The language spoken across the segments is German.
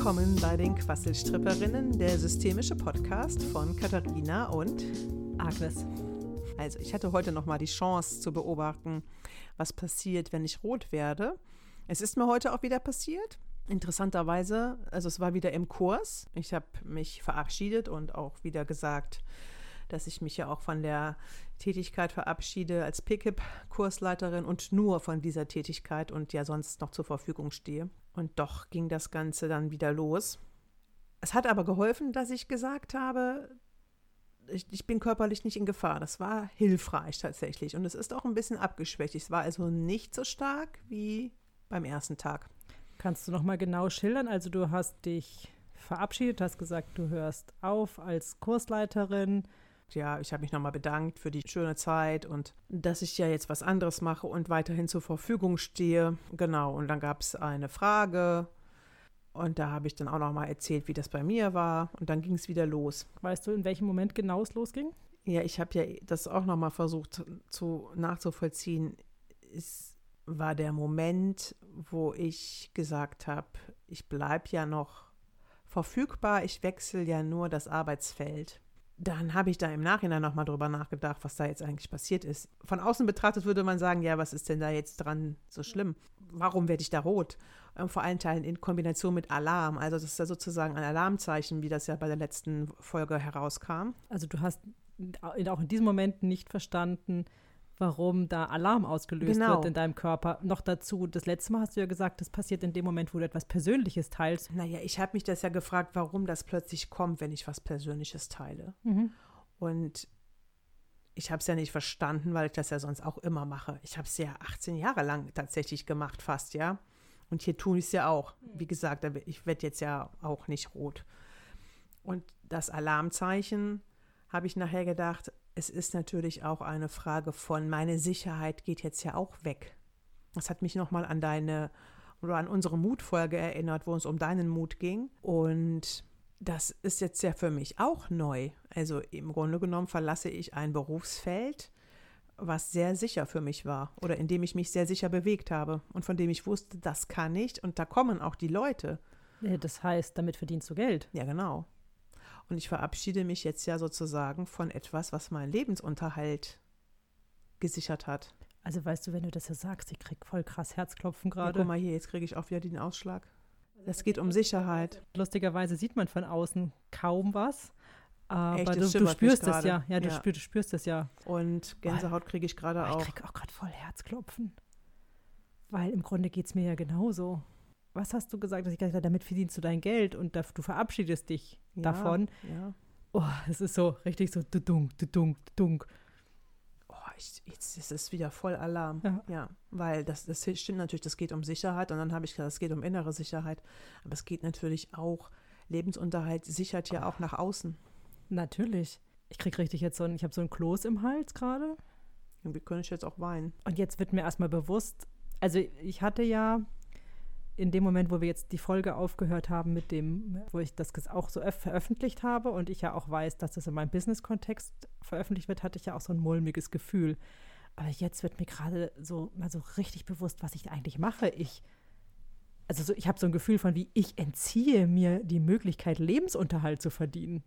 Willkommen bei den Quasselstripperinnen, der systemische Podcast von Katharina und Agnes. Also, ich hatte heute noch mal die Chance zu beobachten, was passiert, wenn ich rot werde. Es ist mir heute auch wieder passiert. Interessanterweise, also es war wieder im Kurs. Ich habe mich verabschiedet und auch wieder gesagt, dass ich mich ja auch von der Tätigkeit verabschiede als PKIP-Kursleiterin und nur von dieser Tätigkeit und ja sonst noch zur Verfügung stehe. Und doch ging das Ganze dann wieder los. Es hat aber geholfen, dass ich gesagt habe, ich, ich, bin körperlich nicht in Gefahr. Das war hilfreich tatsächlich. Und es ist auch ein bisschen abgeschwächt. Es war also nicht so stark wie beim ersten Tag. Kannst du noch mal genau schildern? Also du hast dich verabschiedet, hast gesagt, du hörst auf als Kursleiterin. Ja, ich habe mich nochmal bedankt für die schöne Zeit und dass ich ja jetzt was anderes mache und weiterhin zur Verfügung stehe. Genau, und dann gab es eine Frage und da habe ich dann auch nochmal erzählt, wie das bei mir war und dann ging es wieder los. Weißt du, in welchem Moment genau es losging? Ja, ich habe ja das auch nochmal versucht zu, nachzuvollziehen. Es war der Moment, wo ich gesagt habe, ich bleibe ja noch verfügbar, ich wechsle ja nur das Arbeitsfeld dann habe ich da im Nachhinein nochmal drüber nachgedacht, was da jetzt eigentlich passiert ist. Von außen betrachtet würde man sagen, ja, was ist denn da jetzt dran so schlimm? Warum werde ich da rot? Ähm, vor allen Teilen in Kombination mit Alarm. Also das ist ja sozusagen ein Alarmzeichen, wie das ja bei der letzten Folge herauskam. Also du hast auch in diesem Moment nicht verstanden, warum da Alarm ausgelöst genau. wird in deinem Körper. Noch dazu, das letzte Mal hast du ja gesagt, das passiert in dem Moment, wo du etwas Persönliches teilst. Naja, ich habe mich das ja gefragt, warum das plötzlich kommt, wenn ich was Persönliches teile. Mhm. Und ich habe es ja nicht verstanden, weil ich das ja sonst auch immer mache. Ich habe es ja 18 Jahre lang tatsächlich gemacht, fast, ja. Und hier tue ich es ja auch. Wie gesagt, ich werde jetzt ja auch nicht rot. Und das Alarmzeichen habe ich nachher gedacht, es ist natürlich auch eine Frage von, meine Sicherheit geht jetzt ja auch weg. Das hat mich nochmal an deine oder an unsere Mutfolge erinnert, wo es um deinen Mut ging. Und das ist jetzt ja für mich auch neu. Also im Grunde genommen verlasse ich ein Berufsfeld, was sehr sicher für mich war oder in dem ich mich sehr sicher bewegt habe und von dem ich wusste, das kann ich und da kommen auch die Leute. Das heißt, damit verdienst du Geld. Ja, genau. Und ich verabschiede mich jetzt ja sozusagen von etwas, was meinen Lebensunterhalt gesichert hat. Also weißt du, wenn du das ja sagst, ich krieg voll krass Herzklopfen gerade. Ja, guck mal hier, jetzt kriege ich auch wieder den Ausschlag. Es geht um Sicherheit. Lustigerweise sieht man von außen kaum was. Aber Echt, du, du, spürst es ja. Ja, du, ja. Spür, du spürst es ja. Und Gänsehaut kriege ich gerade auch. Ich kriege auch gerade voll Herzklopfen. Weil im Grunde geht es mir ja genauso was hast du gesagt, dass ich gesagt habe, damit verdienst du dein Geld und du verabschiedest dich ja, davon. Ja. Oh, es ist so richtig so dudunk, dudunk, dudunk. Oh, ich, jetzt ist es wieder voll Alarm. Ja, ja weil das, das stimmt natürlich, das geht um Sicherheit und dann habe ich gesagt, es geht um innere Sicherheit. Aber es geht natürlich auch, Lebensunterhalt sichert ja auch nach außen. Natürlich. Ich kriege richtig jetzt so ein, ich habe so ein Kloß im Hals gerade. Irgendwie könnte ich jetzt auch weinen. Und jetzt wird mir erstmal bewusst, also ich hatte ja in dem Moment, wo wir jetzt die Folge aufgehört haben mit dem, wo ich das auch so veröffentlicht habe und ich ja auch weiß, dass das in meinem Business-Kontext veröffentlicht wird, hatte ich ja auch so ein mulmiges Gefühl. Aber jetzt wird mir gerade so mal so richtig bewusst, was ich eigentlich mache. Ich, also so, ich habe so ein Gefühl von, wie ich entziehe mir die Möglichkeit, Lebensunterhalt zu verdienen.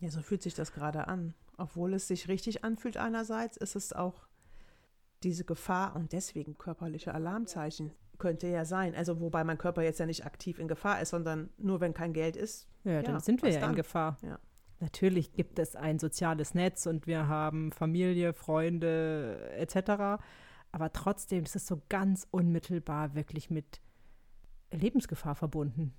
Ja, so fühlt sich das gerade an. Obwohl es sich richtig anfühlt einerseits, ist es auch diese Gefahr und deswegen körperliche Alarmzeichen. Könnte ja sein. Also wobei mein Körper jetzt ja nicht aktiv in Gefahr ist, sondern nur wenn kein Geld ist. Ja, ja dann sind wir ja dann? in Gefahr. Ja. Natürlich gibt es ein soziales Netz und wir haben Familie, Freunde etc. Aber trotzdem ist es so ganz unmittelbar wirklich mit Lebensgefahr verbunden.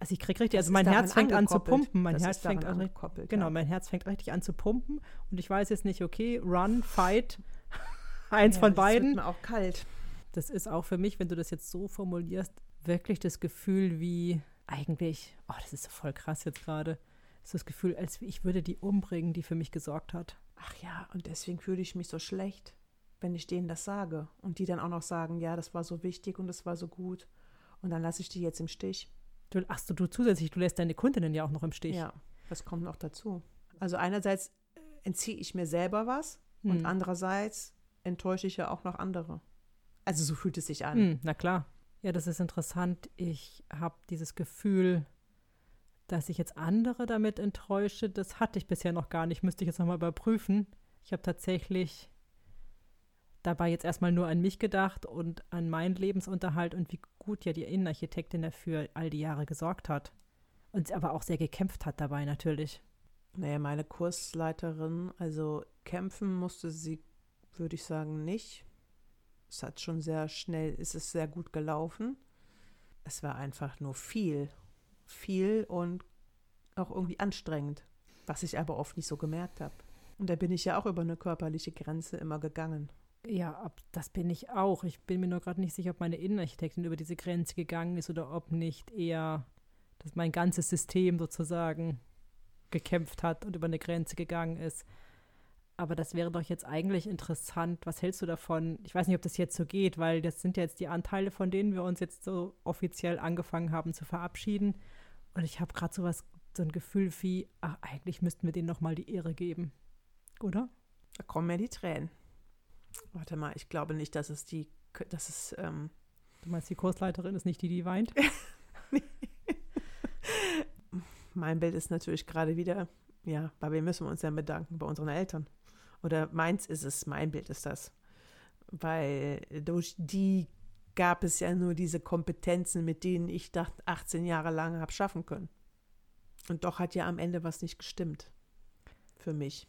Also ich kriege richtig, also mein Herz fängt an zu pumpen, mein das Herz fängt an, genau, ja. mein Herz fängt richtig an zu pumpen und ich weiß jetzt nicht, okay, run, fight, eins ja, von beiden. Es wird mir auch kalt. Das ist auch für mich, wenn du das jetzt so formulierst, wirklich das Gefühl wie eigentlich, oh, das ist so voll krass jetzt gerade. Das ist das Gefühl, als ich würde die umbringen, die für mich gesorgt hat. Ach ja, und deswegen fühle ich mich so schlecht, wenn ich denen das sage. Und die dann auch noch sagen, ja, das war so wichtig und das war so gut. Und dann lasse ich die jetzt im Stich. Du, ach du, du zusätzlich, du lässt deine Kundinnen ja auch noch im Stich. Ja, das kommt noch dazu. Also einerseits entziehe ich mir selber was hm. und andererseits enttäusche ich ja auch noch andere. Also so fühlt es sich an. Hm, na klar. Ja, das ist interessant. Ich habe dieses Gefühl, dass ich jetzt andere damit enttäusche. Das hatte ich bisher noch gar nicht. Müsste ich jetzt nochmal überprüfen. Ich habe tatsächlich dabei jetzt erstmal nur an mich gedacht und an meinen Lebensunterhalt und wie gut ja die Innenarchitektin dafür all die Jahre gesorgt hat. Und aber auch sehr gekämpft hat dabei natürlich. Naja, meine Kursleiterin, also kämpfen musste sie, würde ich sagen, nicht. Es hat schon sehr schnell, ist es sehr gut gelaufen. Es war einfach nur viel, viel und auch irgendwie anstrengend, was ich aber oft nicht so gemerkt habe. Und da bin ich ja auch über eine körperliche Grenze immer gegangen. Ja, das bin ich auch. Ich bin mir nur gerade nicht sicher, ob meine Innenarchitektin über diese Grenze gegangen ist oder ob nicht eher dass mein ganzes System sozusagen gekämpft hat und über eine Grenze gegangen ist. Aber das wäre doch jetzt eigentlich interessant. Was hältst du davon? Ich weiß nicht, ob das jetzt so geht, weil das sind ja jetzt die Anteile, von denen wir uns jetzt so offiziell angefangen haben zu verabschieden. Und ich habe gerade so was, so ein Gefühl wie, ach, eigentlich müssten wir denen nochmal die Ehre geben. Oder? Da kommen mir die Tränen. Warte mal, ich glaube nicht, dass es die, dass es, ähm Du meinst, die Kursleiterin ist nicht die, die weint? mein Bild ist natürlich gerade wieder, ja, bei wem müssen wir uns denn bedanken? Bei unseren Eltern. Oder meins ist es, mein Bild ist das. Weil durch die gab es ja nur diese Kompetenzen, mit denen ich dachte, 18 Jahre lang habe schaffen können. Und doch hat ja am Ende was nicht gestimmt. Für mich.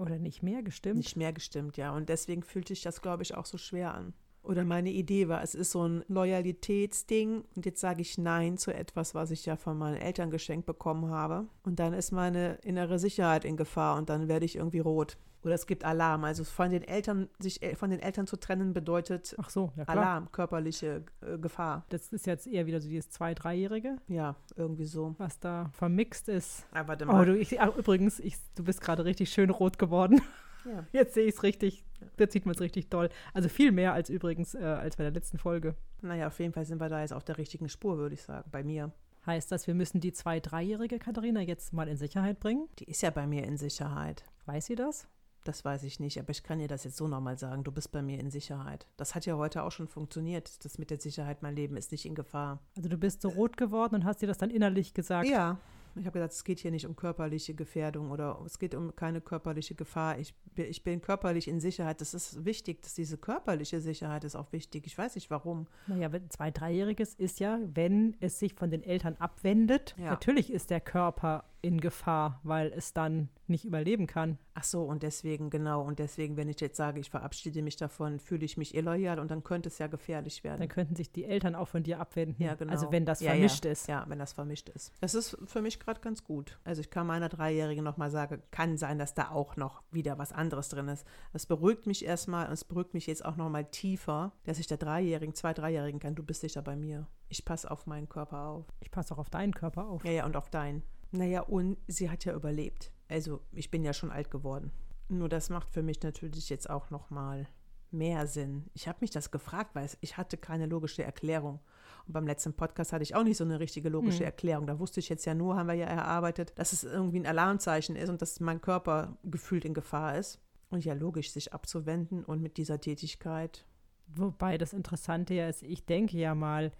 Oder nicht mehr gestimmt? Nicht mehr gestimmt, ja. Und deswegen fühlte sich das, glaube ich, auch so schwer an oder meine Idee war, es ist so ein Loyalitätsding und jetzt sage ich Nein zu etwas, was ich ja von meinen Eltern geschenkt bekommen habe. Und dann ist meine innere Sicherheit in Gefahr und dann werde ich irgendwie rot. Oder es gibt Alarm. Also von den Eltern, sich äh, von den Eltern zu trennen, bedeutet so, ja, Alarm, körperliche äh, Gefahr. Das ist jetzt eher wieder so dieses Zwei-, Dreijährige. Ja, irgendwie so. Was da vermixt ist. Aber warte mal. Oh, du, ich, ach, übrigens, ich, du bist gerade richtig schön rot geworden. Ja. Jetzt sehe ich es richtig. Jetzt sieht man es richtig toll. Also viel mehr als übrigens äh, als bei der letzten Folge. Naja, auf jeden Fall sind wir da jetzt auf der richtigen Spur, würde ich sagen, bei mir. Heißt das, wir müssen die zwei-, dreijährige Katharina jetzt mal in Sicherheit bringen? Die ist ja bei mir in Sicherheit. Weiß sie das? Das weiß ich nicht, aber ich kann dir das jetzt so nochmal sagen. Du bist bei mir in Sicherheit. Das hat ja heute auch schon funktioniert. Das mit der Sicherheit, mein Leben ist nicht in Gefahr. Also du bist so rot geworden und hast dir das dann innerlich gesagt? Ja, ich habe gesagt, es geht hier nicht um körperliche Gefährdung oder es geht um keine körperliche Gefahr. Ich, ich bin körperlich in Sicherheit. Das ist wichtig, dass diese körperliche Sicherheit ist auch wichtig. Ich weiß nicht warum. Naja, ein zwei-, dreijähriges ist ja, wenn es sich von den Eltern abwendet, ja. natürlich ist der Körper in Gefahr, weil es dann nicht überleben kann. Ach so, und deswegen, genau, und deswegen, wenn ich jetzt sage, ich verabschiede mich davon, fühle ich mich illoyal und dann könnte es ja gefährlich werden. Dann könnten sich die Eltern auch von dir abwenden. Ja, genau. Also wenn das ja, vermischt ja. ist. Ja, wenn das vermischt ist. Das ist für mich gerade ganz gut. Also ich kann meiner Dreijährigen nochmal sagen, kann sein, dass da auch noch wieder was anderes drin ist. Das beruhigt mich erstmal und es beruhigt mich jetzt auch nochmal tiefer, dass ich der Dreijährigen, zwei Dreijährigen kann, du bist sicher bei mir. Ich passe auf meinen Körper auf. Ich passe auch auf deinen Körper auf. Ja, ja, und auf deinen. Naja, und sie hat ja überlebt. Also ich bin ja schon alt geworden. Nur das macht für mich natürlich jetzt auch noch mal mehr Sinn. Ich habe mich das gefragt, weil ich hatte keine logische Erklärung. Und beim letzten Podcast hatte ich auch nicht so eine richtige logische hm. Erklärung. Da wusste ich jetzt ja nur, haben wir ja erarbeitet, dass es irgendwie ein Alarmzeichen ist und dass mein Körper gefühlt in Gefahr ist. Und ja, logisch, sich abzuwenden und mit dieser Tätigkeit. Wobei das Interessante ja ist, ich denke ja mal,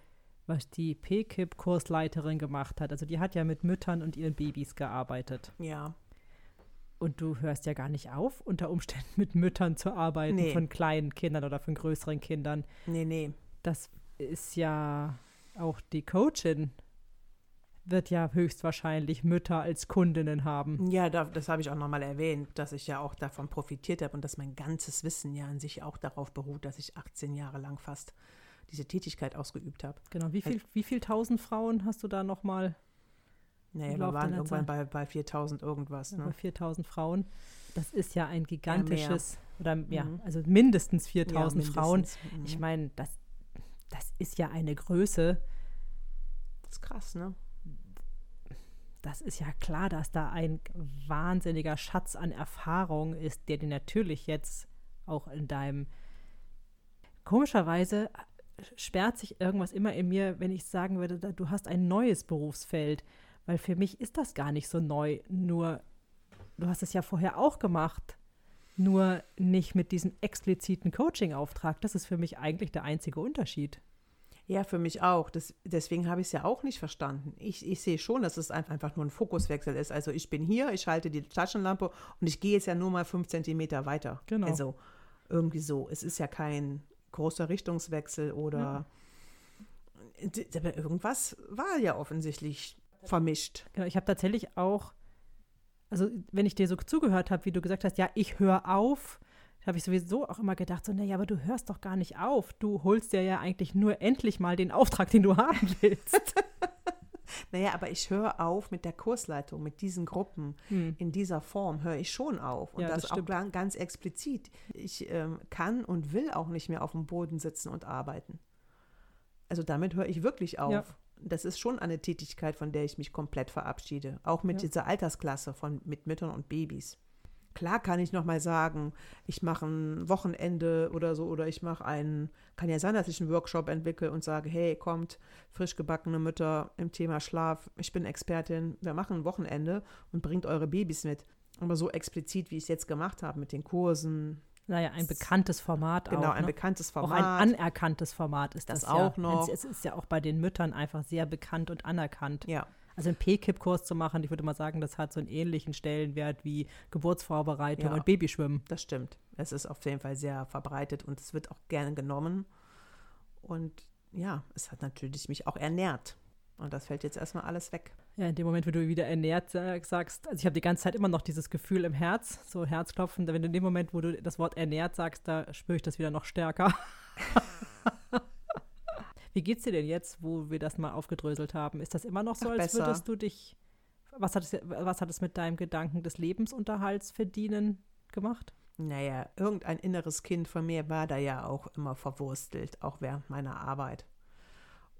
was die PKIP-Kursleiterin gemacht hat. Also die hat ja mit Müttern und ihren Babys gearbeitet. Ja. Und du hörst ja gar nicht auf, unter Umständen mit Müttern zu arbeiten nee. von kleinen Kindern oder von größeren Kindern. Nee, nee. Das ist ja auch die Coachin wird ja höchstwahrscheinlich Mütter als Kundinnen haben. Ja, da, das habe ich auch nochmal erwähnt, dass ich ja auch davon profitiert habe und dass mein ganzes Wissen ja an sich auch darauf beruht, dass ich 18 Jahre lang fast diese Tätigkeit ausgeübt habe. Genau, wie viel, wie viel tausend Frauen hast du da nochmal? Naja, wir waren irgendwann bei, bei 4000 irgendwas. Ne? Bei 4000 Frauen. Das ist ja ein gigantisches, ja, oder ja, mhm. also mindestens 4000 ja. Frauen. Mhm. Ich meine, das, das ist ja eine Größe. Das ist krass, ne? Das ist ja klar, dass da ein wahnsinniger Schatz an Erfahrung ist, der dir natürlich jetzt auch in deinem komischerweise sperrt sich irgendwas immer in mir, wenn ich sagen würde, du hast ein neues Berufsfeld. Weil für mich ist das gar nicht so neu. Nur, du hast es ja vorher auch gemacht. Nur nicht mit diesem expliziten Coaching-Auftrag. Das ist für mich eigentlich der einzige Unterschied. Ja, für mich auch. Das, deswegen habe ich es ja auch nicht verstanden. Ich, ich sehe schon, dass es einfach nur ein Fokuswechsel ist. Also ich bin hier, ich halte die Taschenlampe und ich gehe jetzt ja nur mal fünf Zentimeter weiter. Genau. Also irgendwie so. Es ist ja kein großer Richtungswechsel oder ja. aber irgendwas war ja offensichtlich vermischt. Genau, ich habe tatsächlich auch, also wenn ich dir so zugehört habe, wie du gesagt hast, ja, ich höre auf, habe ich sowieso auch immer gedacht, so, naja, aber du hörst doch gar nicht auf. Du holst dir ja eigentlich nur endlich mal den Auftrag, den du haben willst. naja, aber ich höre auf mit der Kursleitung, mit diesen Gruppen, hm. in dieser Form höre ich schon auf. Und ja, das, das auch ganz explizit. Ich ähm, kann und will auch nicht mehr auf dem Boden sitzen und arbeiten. Also damit höre ich wirklich auf. Ja. Das ist schon eine Tätigkeit, von der ich mich komplett verabschiede. Auch mit ja. dieser Altersklasse von, mit Müttern und Babys. Klar kann ich noch mal sagen, ich mache ein Wochenende oder so oder ich mache einen, kann ja sein, dass ich einen Workshop entwickle und sage, hey, kommt, frisch gebackene Mütter im Thema Schlaf, ich bin Expertin, wir machen ein Wochenende und bringt eure Babys mit. Aber so explizit, wie ich es jetzt gemacht habe mit den Kursen. Naja, ein bekanntes Format genau, auch. Genau, ein ne? bekanntes Format. Auch ein anerkanntes Format ist das, das auch ja. noch. Es ist ja auch bei den Müttern einfach sehr bekannt und anerkannt. Ja. Also einen P-Kip-Kurs zu machen, ich würde mal sagen, das hat so einen ähnlichen Stellenwert wie Geburtsvorbereitung ja, und Babyschwimmen. Das stimmt. Es ist auf jeden Fall sehr verbreitet und es wird auch gerne genommen. Und ja, es hat natürlich mich auch ernährt. Und das fällt jetzt erstmal alles weg. Ja, in dem Moment, wenn du wieder ernährt sagst, also ich habe die ganze Zeit immer noch dieses Gefühl im Herz, so Herzklopfen, wenn du in dem Moment, wo du das Wort ernährt sagst, da spüre ich das wieder noch stärker. Wie geht's dir denn jetzt, wo wir das mal aufgedröselt haben? Ist das immer noch so, Ach, als besser. würdest du dich, was hat, es, was hat es mit deinem Gedanken des Lebensunterhalts verdienen gemacht? Naja, irgendein inneres Kind von mir war da ja auch immer verwurstelt, auch während meiner Arbeit.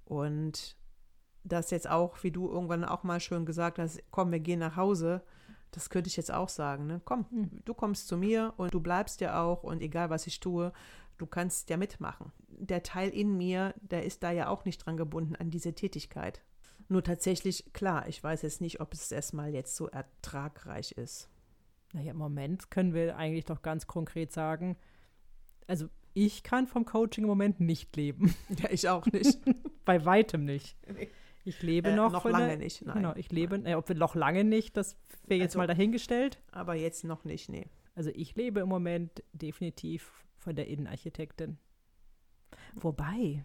Und das jetzt auch, wie du irgendwann auch mal schön gesagt hast, komm, wir gehen nach Hause, das könnte ich jetzt auch sagen, ne? Komm, hm. du kommst zu mir und du bleibst ja auch und egal was ich tue, du kannst ja mitmachen. Der Teil in mir, der ist da ja auch nicht dran gebunden an diese Tätigkeit. Nur tatsächlich, klar, ich weiß jetzt nicht, ob es erstmal jetzt so ertragreich ist. Naja, im Moment können wir eigentlich doch ganz konkret sagen, also ich kann vom Coaching im Moment nicht leben. Ja, ich auch nicht. Bei weitem nicht. Ich lebe äh, noch. Noch lange der, nicht, nein. Genau, ich lebe, äh, ob wir noch lange nicht, das wäre jetzt also, mal dahingestellt. Aber jetzt noch nicht, nee. Also ich lebe im Moment definitiv von der Innenarchitektin. Wobei,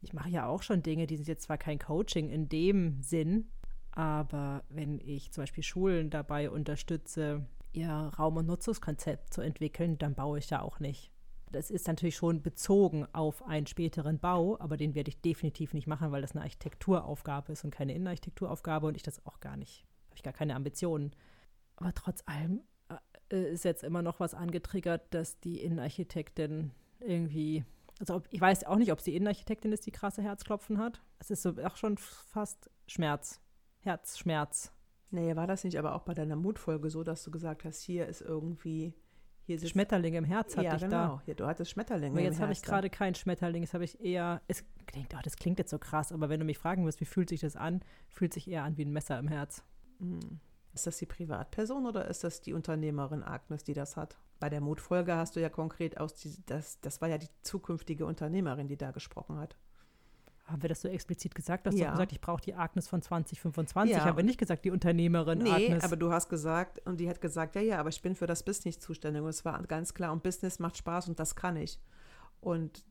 ich mache ja auch schon Dinge, die sind jetzt zwar kein Coaching in dem Sinn, aber wenn ich zum Beispiel Schulen dabei unterstütze, ihr Raum- und Nutzungskonzept zu entwickeln, dann baue ich ja auch nicht. Das ist natürlich schon bezogen auf einen späteren Bau, aber den werde ich definitiv nicht machen, weil das eine Architekturaufgabe ist und keine Innenarchitekturaufgabe und ich das auch gar nicht, habe ich gar keine Ambitionen. Aber trotz allem äh, ist jetzt immer noch was angetriggert, dass die Innenarchitektin irgendwie, also ob, ich weiß auch nicht, ob sie Innenarchitektin ist, die krasse Herzklopfen hat. Es ist so auch schon fast Schmerz, Herzschmerz. Nee, war das nicht aber auch bei deiner Mutfolge so, dass du gesagt hast, hier ist irgendwie hier sitzt Schmetterling im Herz hatte ja, ich genau. da. Ja, du hattest Schmetterlinge aber jetzt habe ich gerade keinen Schmetterling, jetzt habe ich eher, es klingt, oh, das klingt jetzt so krass, aber wenn du mich fragen wirst, wie fühlt sich das an, fühlt sich eher an wie ein Messer im Herz. Mhm. Ist das die Privatperson oder ist das die Unternehmerin Agnes, die das hat? Bei der Mutfolge hast du ja konkret aus, die, das, das war ja die zukünftige Unternehmerin, die da gesprochen hat. Haben wir das so explizit gesagt? Du hast ja. doch gesagt, ich brauche die Agnes von 2025. Ja. Ich habe nicht gesagt, die Unternehmerin nee, Agnes. aber du hast gesagt, und die hat gesagt, ja, ja, aber ich bin für das Business zuständig. Und es war ganz klar, und Business macht Spaß und das kann ich. Und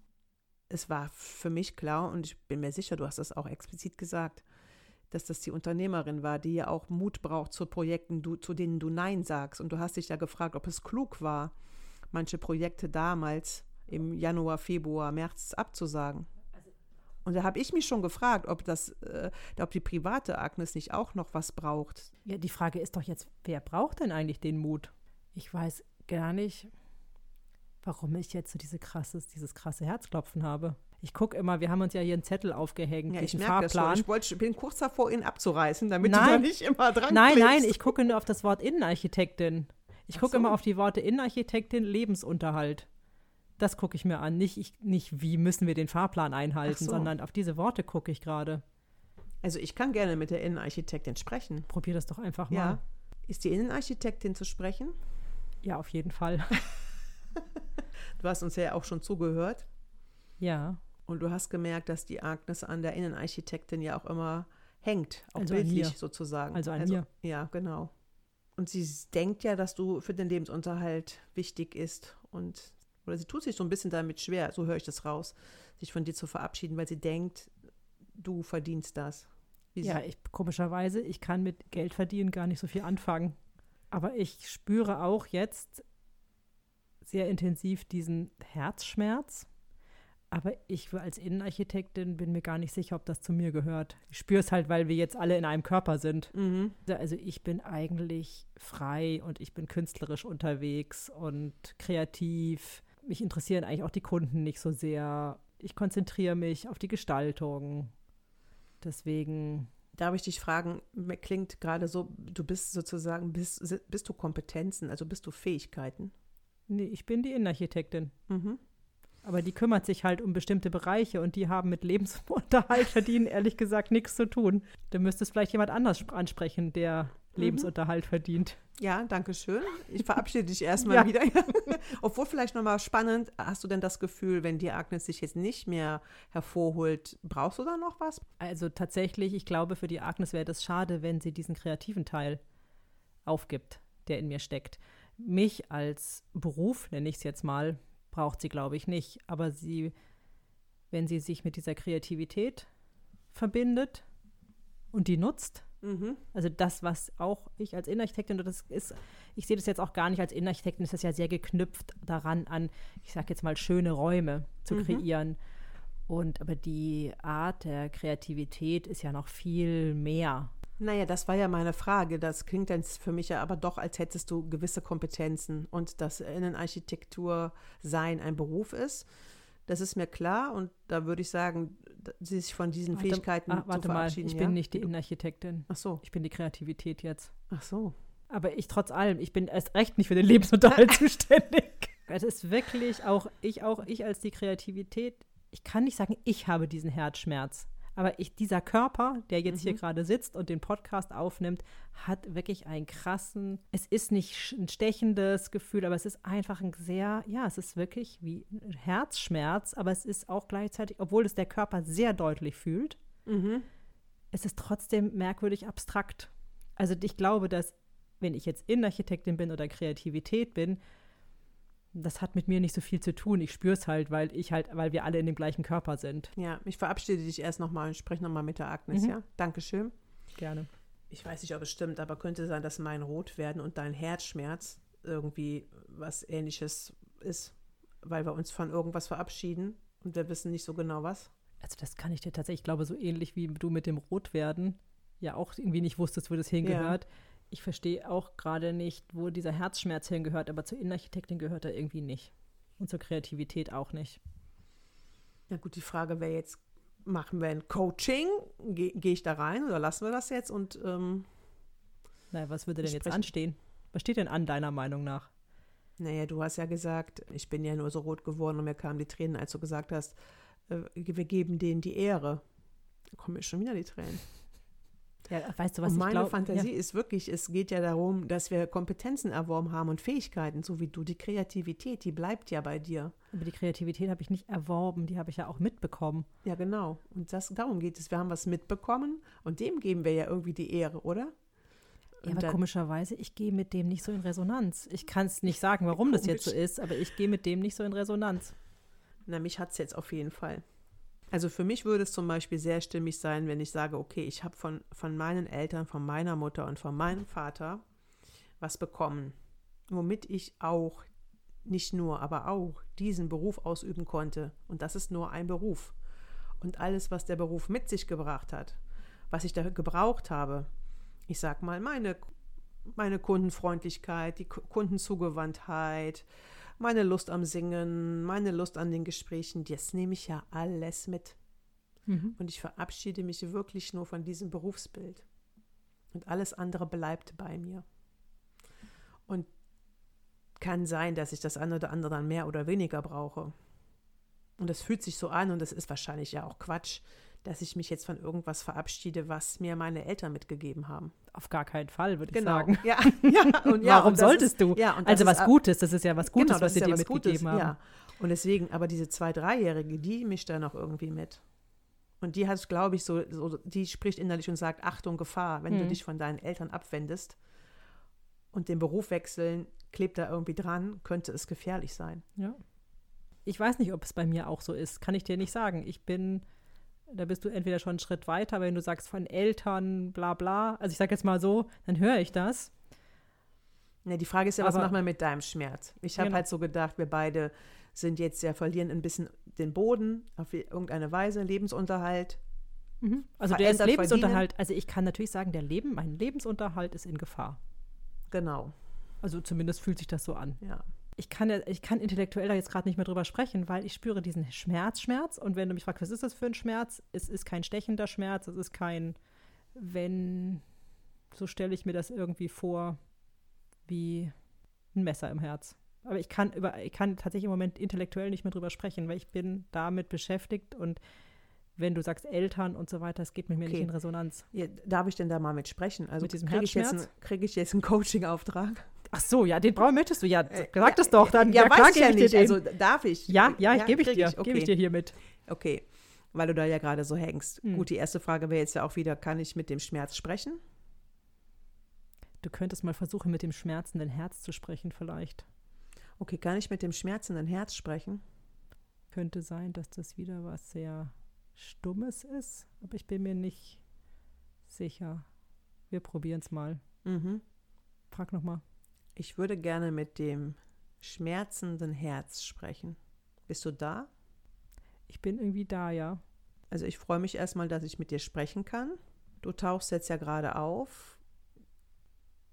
es war für mich klar, und ich bin mir sicher, du hast das auch explizit gesagt, dass das die Unternehmerin war, die ja auch Mut braucht zu Projekten, du, zu denen du Nein sagst. Und du hast dich ja gefragt, ob es klug war, manche Projekte damals im Januar, Februar, März abzusagen. Und da habe ich mich schon gefragt, ob das, äh, ob die private Agnes nicht auch noch was braucht. Ja, die Frage ist doch jetzt, wer braucht denn eigentlich den Mut? Ich weiß gar nicht, warum ich jetzt so diese krasses, dieses krasse Herzklopfen habe. Ich gucke immer, wir haben uns ja hier einen Zettel aufgehängt, ja, ich Das schon. Ich, wollte, bin kurz davor, ihn abzureißen, damit nein, du da nicht immer dran Nein, klickst. nein, ich gucke nur auf das Wort Innenarchitektin. Ich gucke so. immer auf die Worte Innenarchitektin, Lebensunterhalt. Das gucke ich mir an. Nicht, ich, nicht, wie müssen wir den Fahrplan einhalten, so. sondern auf diese Worte gucke ich gerade. Also ich kann gerne mit der Innenarchitektin sprechen. Probier das doch einfach mal. Ja. Ist die Innenarchitektin zu sprechen? Ja, auf jeden Fall. du hast uns ja auch schon zugehört. Ja. Und du hast gemerkt, dass die Agnes an der Innenarchitektin ja auch immer hängt, auch Also bildlich sozusagen. Also an mir. Ja, genau. Und sie denkt ja, dass du für den Lebensunterhalt wichtig ist und oder sie tut sich so ein bisschen damit schwer, so höre ich das raus, sich von dir zu verabschieden, weil sie denkt, du verdienst das. Wie Ja, ich, komischerweise, ich kann mit Geld verdienen gar nicht so viel anfangen. Aber ich spüre auch jetzt sehr intensiv diesen Herzschmerz. Aber ich als Innenarchitektin bin mir gar nicht sicher, ob das zu mir gehört. Ich spüre es halt, weil wir jetzt alle in einem Körper sind. mhm. Also ich bin eigentlich frei und ich bin künstlerisch unterwegs und kreativ. Mich interessieren eigentlich auch die Kunden nicht so sehr. Ich konzentriere mich auf die Gestaltung. Deswegen Darf ich dich fragen, mir klingt gerade so, du bist sozusagen, bist, bist du Kompetenzen, also bist du Fähigkeiten? Nee, ich bin die Innenarchitektin. Mhm. Aber die kümmert sich halt um bestimmte Bereiche und die haben mit Lebensunterhalt verdienen ehrlich gesagt nichts zu tun. Da müsste es vielleicht jemand anders sp- ansprechen, der Lebensunterhalt verdient. Ja, danke schön. Ich verabschiede dich erstmal Ja. wieder. Obwohl vielleicht nochmal spannend, hast du denn das Gefühl, wenn die Agnes sich jetzt nicht mehr hervorholt, brauchst du da noch was? Also tatsächlich, ich glaube, für die Agnes wäre das schade, wenn sie diesen kreativen Teil aufgibt, der in mir steckt. Mich als Beruf, nenne ich es jetzt mal, braucht sie, glaube ich, nicht. Aber sie, wenn sie sich mit dieser Kreativität verbindet und die nutzt, Mhm. Also das, was auch ich als Innenarchitektin, das ist, ich sehe das jetzt auch gar nicht als Innenarchitektin, ist das ja sehr geknüpft daran an, ich sage jetzt mal, schöne Räume zu Mhm. kreieren. Und aber die Art der Kreativität ist ja noch viel mehr. Naja, das war ja meine Frage. Das klingt dann für mich ja aber doch, als hättest du gewisse Kompetenzen und dass Innenarchitektur sein ein Beruf ist. Das ist mir klar und da würde ich sagen, sich von diesen Warte- Fähigkeiten zu warte mal, verabschieden. ich ja? bin nicht die Innenarchitektin. Ach so, Ich bin die Kreativität jetzt. ach so. Aber ich trotz allem, ich bin erst recht nicht für den Lebensunterhalt zuständig. Es ist wirklich auch ich, auch ich als die Kreativität, ich kann nicht sagen, ich habe diesen Herzschmerz. Aber ich, dieser Körper, der jetzt hier gerade sitzt und den Podcast aufnimmt, hat wirklich einen krassen, es ist nicht ein stechendes Gefühl, aber es ist einfach ein sehr, ja, es ist wirklich wie ein Herzschmerz, aber es ist auch gleichzeitig, obwohl es der Körper sehr deutlich fühlt, Mhm. es ist trotzdem merkwürdig abstrakt. Also ich glaube, dass wenn ich jetzt Innenarchitektin bin oder Kreativität bin, das hat mit mir nicht so viel zu tun. Ich spüre es halt, weil ich halt, weil wir alle in dem gleichen Körper sind. Ja, ich verabschiede dich erst nochmal und spreche nochmal mit der Agnes, Mhm. ja? Dankeschön. Gerne. Ich weiß nicht, ob es stimmt, aber könnte sein, dass mein Rotwerden und dein Herzschmerz irgendwie was ähnliches ist, weil wir uns von irgendwas verabschieden und wir wissen nicht so genau was. Also das kann ich dir tatsächlich, ich glaube, so ähnlich wie du mit dem Rotwerden ja auch irgendwie nicht wusstest, wo das hingehört. Ich verstehe auch gerade nicht, wo dieser Herzschmerz hingehört, aber zur Innenarchitektin gehört er irgendwie nicht. Und zur Kreativität auch nicht. Ja gut, die Frage wäre jetzt, machen wir ein Coaching? Ge Gehe ich da rein oder lassen wir das jetzt? Und ähm, Na, was würde denn jetzt anstehen? Was steht denn an, deiner Meinung nach? naja, du hast ja gesagt, ich bin ja nur so rot geworden und mir kamen die Tränen, als du gesagt hast, äh, wir geben denen die Ehre. Da kommen mir schon wieder die Tränen. Ja, weißt du, was und ich meine glaube? Fantasie ist wirklich, es geht ja darum, dass wir Kompetenzen erworben haben und Fähigkeiten, so wie du. Die Kreativität, die bleibt ja bei dir. Aber die Kreativität habe ich nicht erworben, die habe ich ja auch mitbekommen. Ja, genau. Und das, darum geht es. Wir haben was mitbekommen und dem geben wir ja irgendwie die Ehre, oder? Ja, aber dann- komischerweise, ich gehe mit dem nicht so in Resonanz. Ich kann es nicht sagen, warum das jetzt so Komisch. ist, aber ich gehe mit dem nicht so in Resonanz. Na, mich hat es jetzt auf jeden Fall. Also für mich würde es zum Beispiel sehr stimmig sein, wenn ich sage, okay, ich habe von, von meinen Eltern, von meiner Mutter und von meinem Vater was bekommen, womit ich auch, nicht nur, aber auch diesen Beruf ausüben konnte. Und das ist nur ein Beruf. Und alles, was der Beruf mit sich gebracht hat, was ich da gebraucht habe, ich sag mal, meine, meine Kundenfreundlichkeit, die Ku- Kundenzugewandtheit, meine Lust am Singen, meine Lust an den Gesprächen, das nehme ich ja alles mit. Mhm. Und ich verabschiede mich wirklich nur von diesem Berufsbild. Und alles andere bleibt bei mir. Und kann sein, dass ich das eine oder andere dann mehr oder weniger brauche. Und das fühlt sich so an und das ist wahrscheinlich ja auch Quatsch, dass ich mich jetzt von irgendwas verabschiede, was mir meine Eltern mitgegeben haben. Auf gar keinen Fall, würde ich Genau. sagen. Ja, ja, und ja, Warum und solltest ist, du? Ja, also was ist, Gutes, das ist ja was Gutes, genau, was sie ja dir mitgegeben Gutes, haben. Ja. Und deswegen, aber diese zwei, dreijährige, die mischt da noch irgendwie mit. Und die hat, glaube ich, so, so, die spricht innerlich und sagt, Achtung, Gefahr, wenn hm. du dich von deinen Eltern abwendest und den Beruf wechseln, klebt da irgendwie dran, könnte es gefährlich sein. Ja. Ich weiß nicht, ob es bei mir auch so ist. Kann ich dir nicht sagen. Ich bin, da bist du entweder schon einen Schritt weiter, wenn du sagst von Eltern, bla bla. Also ich sage jetzt mal so, dann höre ich das. Ne, die Frage ist ja, was machen wir mit deinem Schmerz? Ich habe genau. halt so gedacht, wir beide sind jetzt ja, verlieren ein bisschen den Boden auf irgendeine Weise, Lebensunterhalt. Mhm. Also der Lebensunterhalt, also ich kann natürlich sagen, der Leben, mein Lebensunterhalt ist in Gefahr. Genau. Also zumindest fühlt sich das so an. Ja. Ich kann, ich kann intellektuell da jetzt gerade nicht mehr drüber sprechen, weil ich spüre diesen Schmerz, Schmerz. Und wenn du mich fragst, was ist das für ein Schmerz? Es ist kein stechender Schmerz, es ist kein, wenn, so stelle ich mir das irgendwie vor, wie ein Messer im Herz. Aber ich kann über, ich kann tatsächlich im Moment intellektuell nicht mehr drüber sprechen, weil ich bin damit beschäftigt und wenn du sagst Eltern und so weiter, es geht mit mir okay. nicht in Resonanz. Ja, darf ich denn da mal mit sprechen? Also mit diesem kriege ich, jetzt krieg ich jetzt einen Coaching-Auftrag? Ach so, ja, den brauchen möchtest du. Ja, äh, sag das doch. Dann, ja, ja weiß ich ja nicht. Also darf ich? Ja, ja, ja gebe ich dir. Okay. Gebe ich dir hiermit. Okay, weil du da ja gerade so hängst. Hm. Gut, die erste Frage wäre jetzt ja auch wieder, kann ich mit dem Schmerz sprechen? Du könntest mal versuchen, mit dem schmerzenden Herz zu sprechen vielleicht. Okay, kann ich mit dem schmerzenden Herz sprechen? Könnte sein, dass das wieder was sehr Stummes ist, aber ich bin mir nicht sicher. Wir probieren es mal. Mhm. Frag nochmal. Ich würde gerne mit dem schmerzenden Herz sprechen. Bist du da? Ich bin irgendwie da, ja. Also ich freue mich erstmal, dass ich mit dir sprechen kann. Du tauchst jetzt ja gerade auf.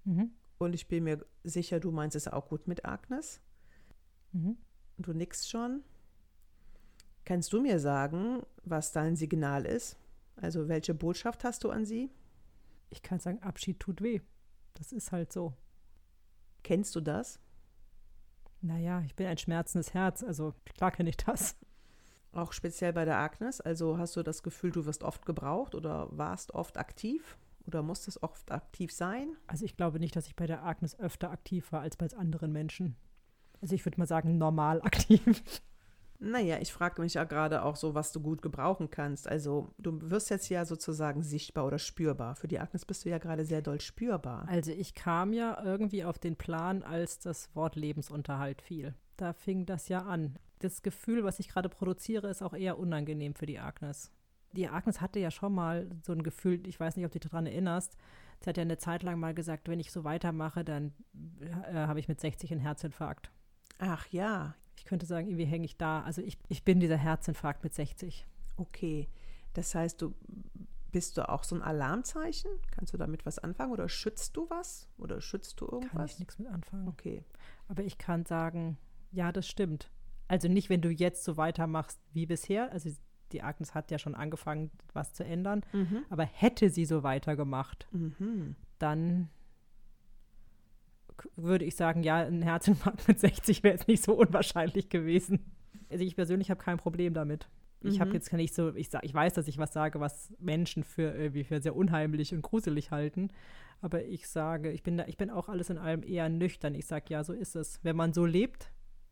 Mhm. Und ich bin mir sicher, du meinst es auch gut mit Agnes. Mhm. Du nickst schon. Kannst du mir sagen, was dein Signal ist? Also welche Botschaft hast du an sie? Ich kann sagen, Abschied tut weh. Das ist halt so. Kennst du das? Naja, ich bin ein schmerzendes Herz, also klar kenne ich das. Auch speziell bei der Agnes? Also hast du das Gefühl, du wirst oft gebraucht oder warst oft aktiv? Oder musstest oft aktiv sein? Also ich glaube nicht, dass ich bei der Agnes öfter aktiv war als bei anderen Menschen. Also ich würde mal sagen, normal aktiv. Naja, ich frage mich ja gerade auch so, was du gut gebrauchen kannst. Also du wirst jetzt ja sozusagen sichtbar oder spürbar. Für die Agnes bist du ja gerade sehr doll spürbar. Also ich kam ja irgendwie auf den Plan, als das Wort Lebensunterhalt fiel. Da fing das ja an. Das Gefühl, was ich gerade produziere, ist auch eher unangenehm für die Agnes. Die Agnes hatte ja schon mal so ein Gefühl, ich weiß nicht, ob du dich daran erinnerst, sie hat ja eine Zeit lang mal gesagt, wenn ich so weitermache, dann äh, habe ich mit 60 einen Herzinfarkt. Ach ja. Ich könnte sagen, irgendwie hänge ich da. Also ich, ich bin dieser Herzinfarkt mit 60. Okay. Das heißt, du bist du auch so ein Alarmzeichen? Kannst du damit was anfangen oder schützt du was? Oder schützt du irgendwas? Kann ich nichts mit anfangen. Okay. Aber ich kann sagen, ja, das stimmt. Also nicht, wenn du jetzt so weitermachst wie bisher. Also die Agnes hat ja schon angefangen, was zu ändern. Mhm. Aber hätte sie so weitergemacht, mhm. dann würde ich sagen, ja, ein Herzinfarkt mit 60 wäre jetzt nicht so unwahrscheinlich gewesen. Also ich persönlich habe kein Problem damit. Ich mhm. habe jetzt ich so, ich sag, ich weiß, dass ich was sage, was Menschen für irgendwie für sehr unheimlich und gruselig halten. Aber ich sage, ich bin da, ich bin auch alles in allem eher nüchtern. Ich sage, ja, so ist es. Wenn man so lebt,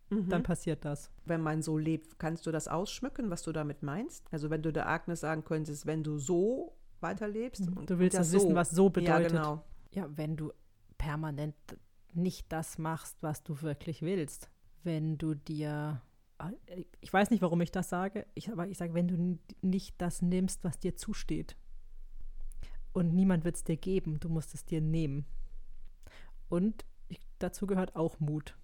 mhm. dann passiert das. Wenn man so lebt, kannst du das ausschmücken, was du damit meinst? Also wenn du der Agnes sagen könntest, wenn du so weiterlebst. Mhm. Du willst das wissen, was so bedeutet. Ja, genau. Ja, wenn du permanent nicht das machst, was du wirklich willst. Wenn du dir, ich weiß nicht, warum ich das sage, ich, aber ich sage, wenn du nicht das nimmst, was dir zusteht. Und niemand wird es dir geben, du musst es dir nehmen. Und ich, dazu gehört auch Mut.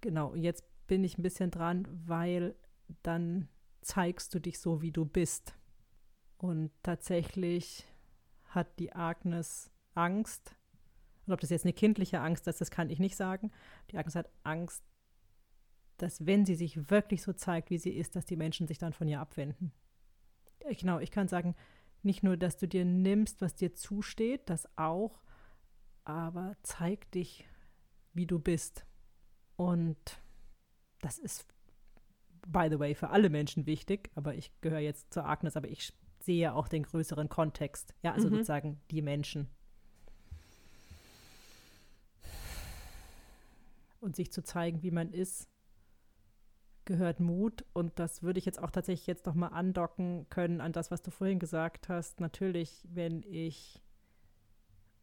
Genau, jetzt bin ich ein bisschen dran, weil dann zeigst du dich so, wie du bist. Und tatsächlich hat die Agnes Angst, und ob das jetzt eine kindliche Angst ist, das kann ich nicht sagen. Die Agnes hat Angst, dass wenn sie sich wirklich so zeigt, wie sie ist, dass die Menschen sich dann von ihr abwenden. Genau, ich kann sagen, nicht nur, dass du dir nimmst, was dir zusteht, das auch, aber zeig dich, wie du bist. Und das ist, by the way, für alle Menschen wichtig, aber ich gehöre jetzt zur Agnes, aber ich sehe auch den größeren Kontext. Ja, also mhm. sozusagen die Menschen. Und sich zu zeigen, wie man ist, gehört Mut und das würde ich jetzt auch tatsächlich jetzt nochmal andocken können an das, was du vorhin gesagt hast. Natürlich, wenn ich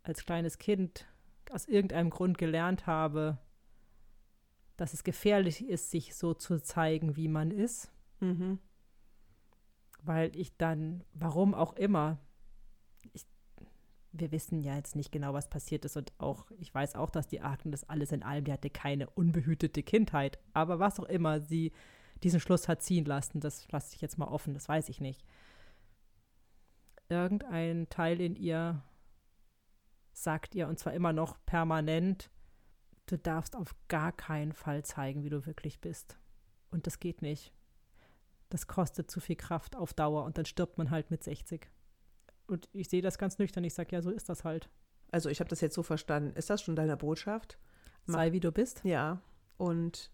als kleines Kind aus irgendeinem Grund gelernt habe, dass es gefährlich ist, sich so zu zeigen, wie man ist, mhm. weil ich dann, warum auch immer, ich, wir wissen ja jetzt nicht genau, was passiert ist und auch, ich weiß auch, dass die Agnes alles in allem, die hatte keine unbehütete Kindheit, aber was auch immer sie diesen Schluss hat ziehen lassen, das lasse ich jetzt mal offen, das weiß ich nicht. Irgendein Teil in ihr sagt ihr, und zwar immer noch permanent, du darfst auf gar keinen Fall zeigen, wie du wirklich bist. Und das geht nicht. Das kostet zu viel Kraft auf Dauer und dann stirbt man halt mit 60. Und ich sehe das ganz nüchtern. Ich sage, ja, so ist das halt. Also ich habe das jetzt so verstanden. Ist das schon deine Botschaft? Sei wie du bist? Ja. Und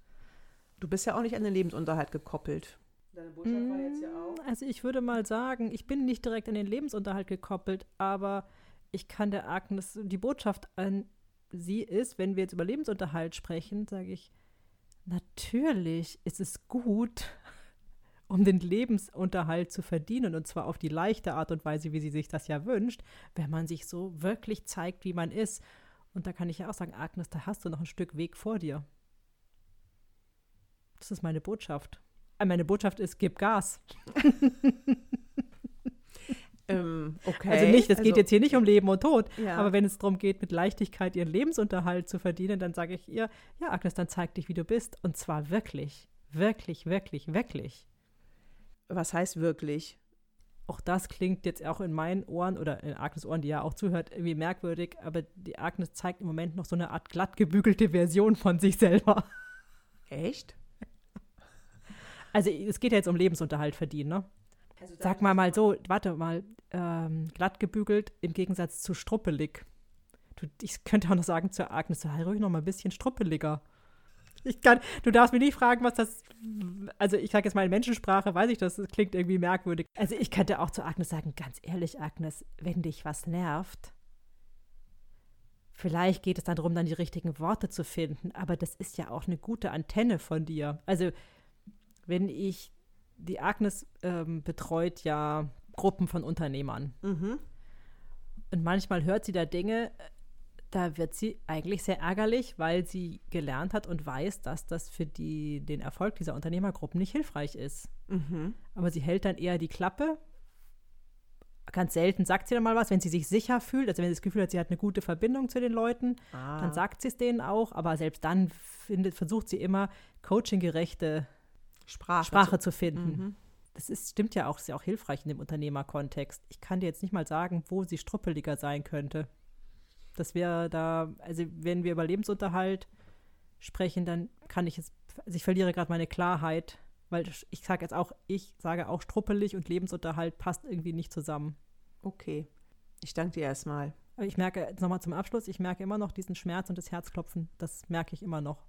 du bist ja auch nicht an den Lebensunterhalt gekoppelt. Deine Botschaft mm, war jetzt ja auch. Also ich würde mal sagen, ich bin nicht direkt an den Lebensunterhalt gekoppelt, aber ich kann der Agnes, die Botschaft an sie ist, wenn wir jetzt über Lebensunterhalt sprechen, sage ich, natürlich ist es gut, um den Lebensunterhalt zu verdienen und zwar auf die leichte Art und Weise, wie sie sich das ja wünscht, wenn man sich so wirklich zeigt, wie man ist. Und da kann ich ja auch sagen, Agnes, da hast du noch ein Stück Weg vor dir. Das ist meine Botschaft. Äh, meine Botschaft ist, gib Gas. Ähm, okay. Also nicht, es also, geht jetzt hier nicht um Leben und Tod, ja. aber wenn es darum geht, mit Leichtigkeit ihren Lebensunterhalt zu verdienen, dann sage ich ihr, ja, Agnes, dann zeig dich, wie du bist. Und zwar wirklich, wirklich, wirklich, wirklich. Was heißt wirklich? Auch das klingt jetzt auch in meinen Ohren oder in Agnes Ohren, die ja auch zuhört, irgendwie merkwürdig, aber die Agnes zeigt im Moment noch so eine Art glatt gebügelte Version von sich selber. Echt? Also es geht ja jetzt um Lebensunterhalt verdienen, ne? Also Sag mal mal so, warte mal, ähm, glatt gebügelt im Gegensatz zu struppelig. Du, ich könnte auch noch sagen zu Agnes, sei ruhig noch mal ein bisschen struppeliger. Ich kann, du darfst mich nicht fragen, was das, also ich sage jetzt mal in Menschensprache, weiß ich das, das klingt irgendwie merkwürdig. Also ich könnte auch zu Agnes sagen, ganz ehrlich, Agnes, wenn dich was nervt, vielleicht geht es dann darum, dann die richtigen Worte zu finden, aber das ist ja auch eine gute Antenne von dir. Also wenn ich die Agnes ähm, betreut ja Gruppen von Unternehmern. Mhm. Und manchmal hört sie da Dinge, da wird sie eigentlich sehr ärgerlich, weil sie gelernt hat und weiß, dass das für die, den Erfolg dieser Unternehmergruppen nicht hilfreich ist. Mhm. Aber sie hält dann eher die Klappe. Ganz selten sagt sie dann mal was, wenn sie sich sicher fühlt, also wenn sie das Gefühl hat, sie hat eine gute Verbindung zu den Leuten, ah. dann sagt sie es denen auch, aber selbst dann findet, versucht sie immer coachinggerechte Sprache, Sprache zu, zu, finden. Mhm. Das ist, stimmt ja auch, ist ja auch hilfreich in dem Unternehmerkontext. Ich kann dir jetzt nicht mal sagen, wo sie struppeliger sein könnte. Das wäre da, also wenn wir über Lebensunterhalt sprechen, dann kann ich es, also ich verliere gerade meine Klarheit, weil ich sage jetzt auch, ich sage auch struppelig und Lebensunterhalt passt irgendwie nicht zusammen. Okay. Ich danke dir erstmal. ich merke, nochmal zum Abschluss, ich merke immer noch diesen Schmerz und das Herzklopfen. Das merke ich immer noch.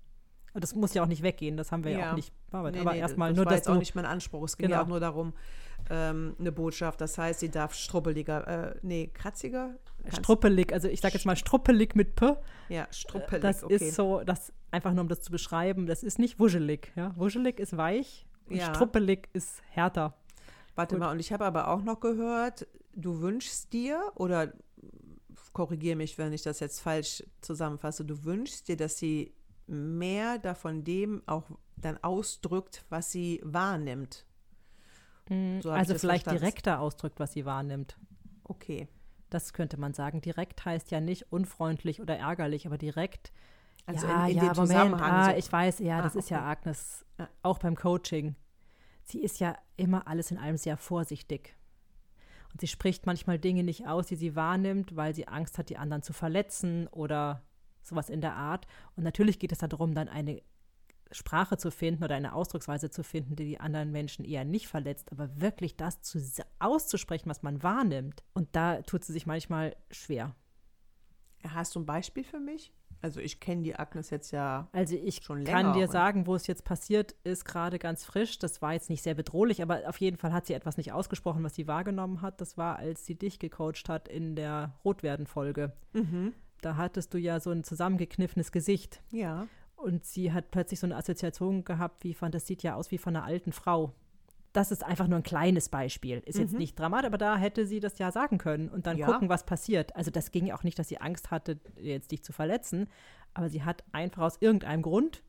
Das muss ja auch nicht weggehen, das haben wir ja, ja auch nicht bearbeitet. Nee, aber nee, erstmal nur, war dass jetzt auch nicht mein Anspruch. Es ging genau. ja auch nur darum, ähm, eine Botschaft. Das heißt, sie darf struppeliger, äh, nee, kratziger? Struppelig, also ich sage jetzt mal struppelig mit P. Ja, struppelig. Das okay. ist so, das einfach nur um das zu beschreiben, das ist nicht wuschelig. Ja? Wuschelig ist weich und ja. struppelig ist härter. Warte Gut. mal, und ich habe aber auch noch gehört, du wünschst dir oder korrigiere mich, wenn ich das jetzt falsch zusammenfasse, du wünschst dir, dass sie mehr davon dem auch dann ausdrückt, was sie wahrnimmt. Mhm. So also vielleicht verstanden. direkter ausdrückt, was sie wahrnimmt. Okay. Das könnte man sagen. Direkt heißt ja nicht unfreundlich oder ärgerlich, aber direkt. Also ja, in, in ja, Moment, ah, ich weiß, ja, ah, das ist ja Agnes, auch beim Coaching. Sie ist ja immer alles in allem sehr vorsichtig. Und sie spricht manchmal Dinge nicht aus, die sie wahrnimmt, weil sie Angst hat, die anderen zu verletzen oder sowas in der Art. Und natürlich geht es darum, dann eine Sprache zu finden oder eine Ausdrucksweise zu finden, die die anderen Menschen eher nicht verletzt, aber wirklich das zu, auszusprechen, was man wahrnimmt. Und da tut sie sich manchmal schwer. Hast du ein Beispiel für mich? Also ich kenne die Agnes jetzt ja also ich schon länger. kann dir sagen, wo es jetzt passiert ist, gerade ganz frisch. Das war jetzt nicht sehr bedrohlich, aber auf jeden Fall hat sie etwas nicht ausgesprochen, was sie wahrgenommen hat. Das war, als sie dich gecoacht hat in der Rotwerden-Folge. Mhm da hattest du ja so ein zusammengekniffenes Gesicht. Ja. Und sie hat plötzlich so eine Assoziation gehabt, wie von, das sieht ja aus wie von einer alten Frau. Das ist einfach nur ein kleines Beispiel. Ist jetzt Mhm. nicht dramatisch, aber da hätte sie das ja sagen können und dann Ja. gucken, was passiert. Also das ging ja auch nicht, dass sie Angst hatte, jetzt dich zu verletzen, aber sie hat einfach aus irgendeinem Grund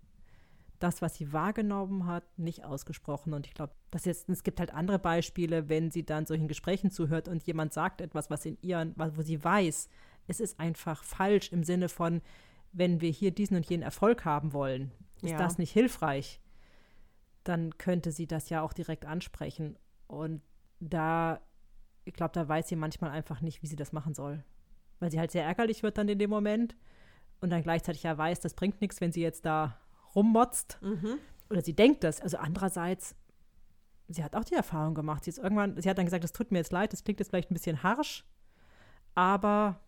das, was sie wahrgenommen hat, nicht ausgesprochen. Und ich glaube, dass jetzt, es gibt halt andere Beispiele, wenn sie dann solchen Gesprächen zuhört und jemand sagt etwas, was in ihren, wo sie weiß, es ist einfach falsch im Sinne von, wenn wir hier diesen und jenen Erfolg haben wollen, ist Ja. das nicht hilfreich, dann könnte sie das ja auch direkt ansprechen. Und da, ich glaube, da weiß sie manchmal einfach nicht, wie sie das machen soll. Weil sie halt sehr ärgerlich wird dann in dem Moment und dann gleichzeitig ja weiß, das bringt nichts, wenn sie jetzt da rummotzt. Mhm. Oder sie denkt das. Also andererseits, sie hat auch die Erfahrung gemacht. Sie ist irgendwann, sie hat dann gesagt, es tut mir jetzt leid, das klingt jetzt vielleicht ein bisschen harsch, aber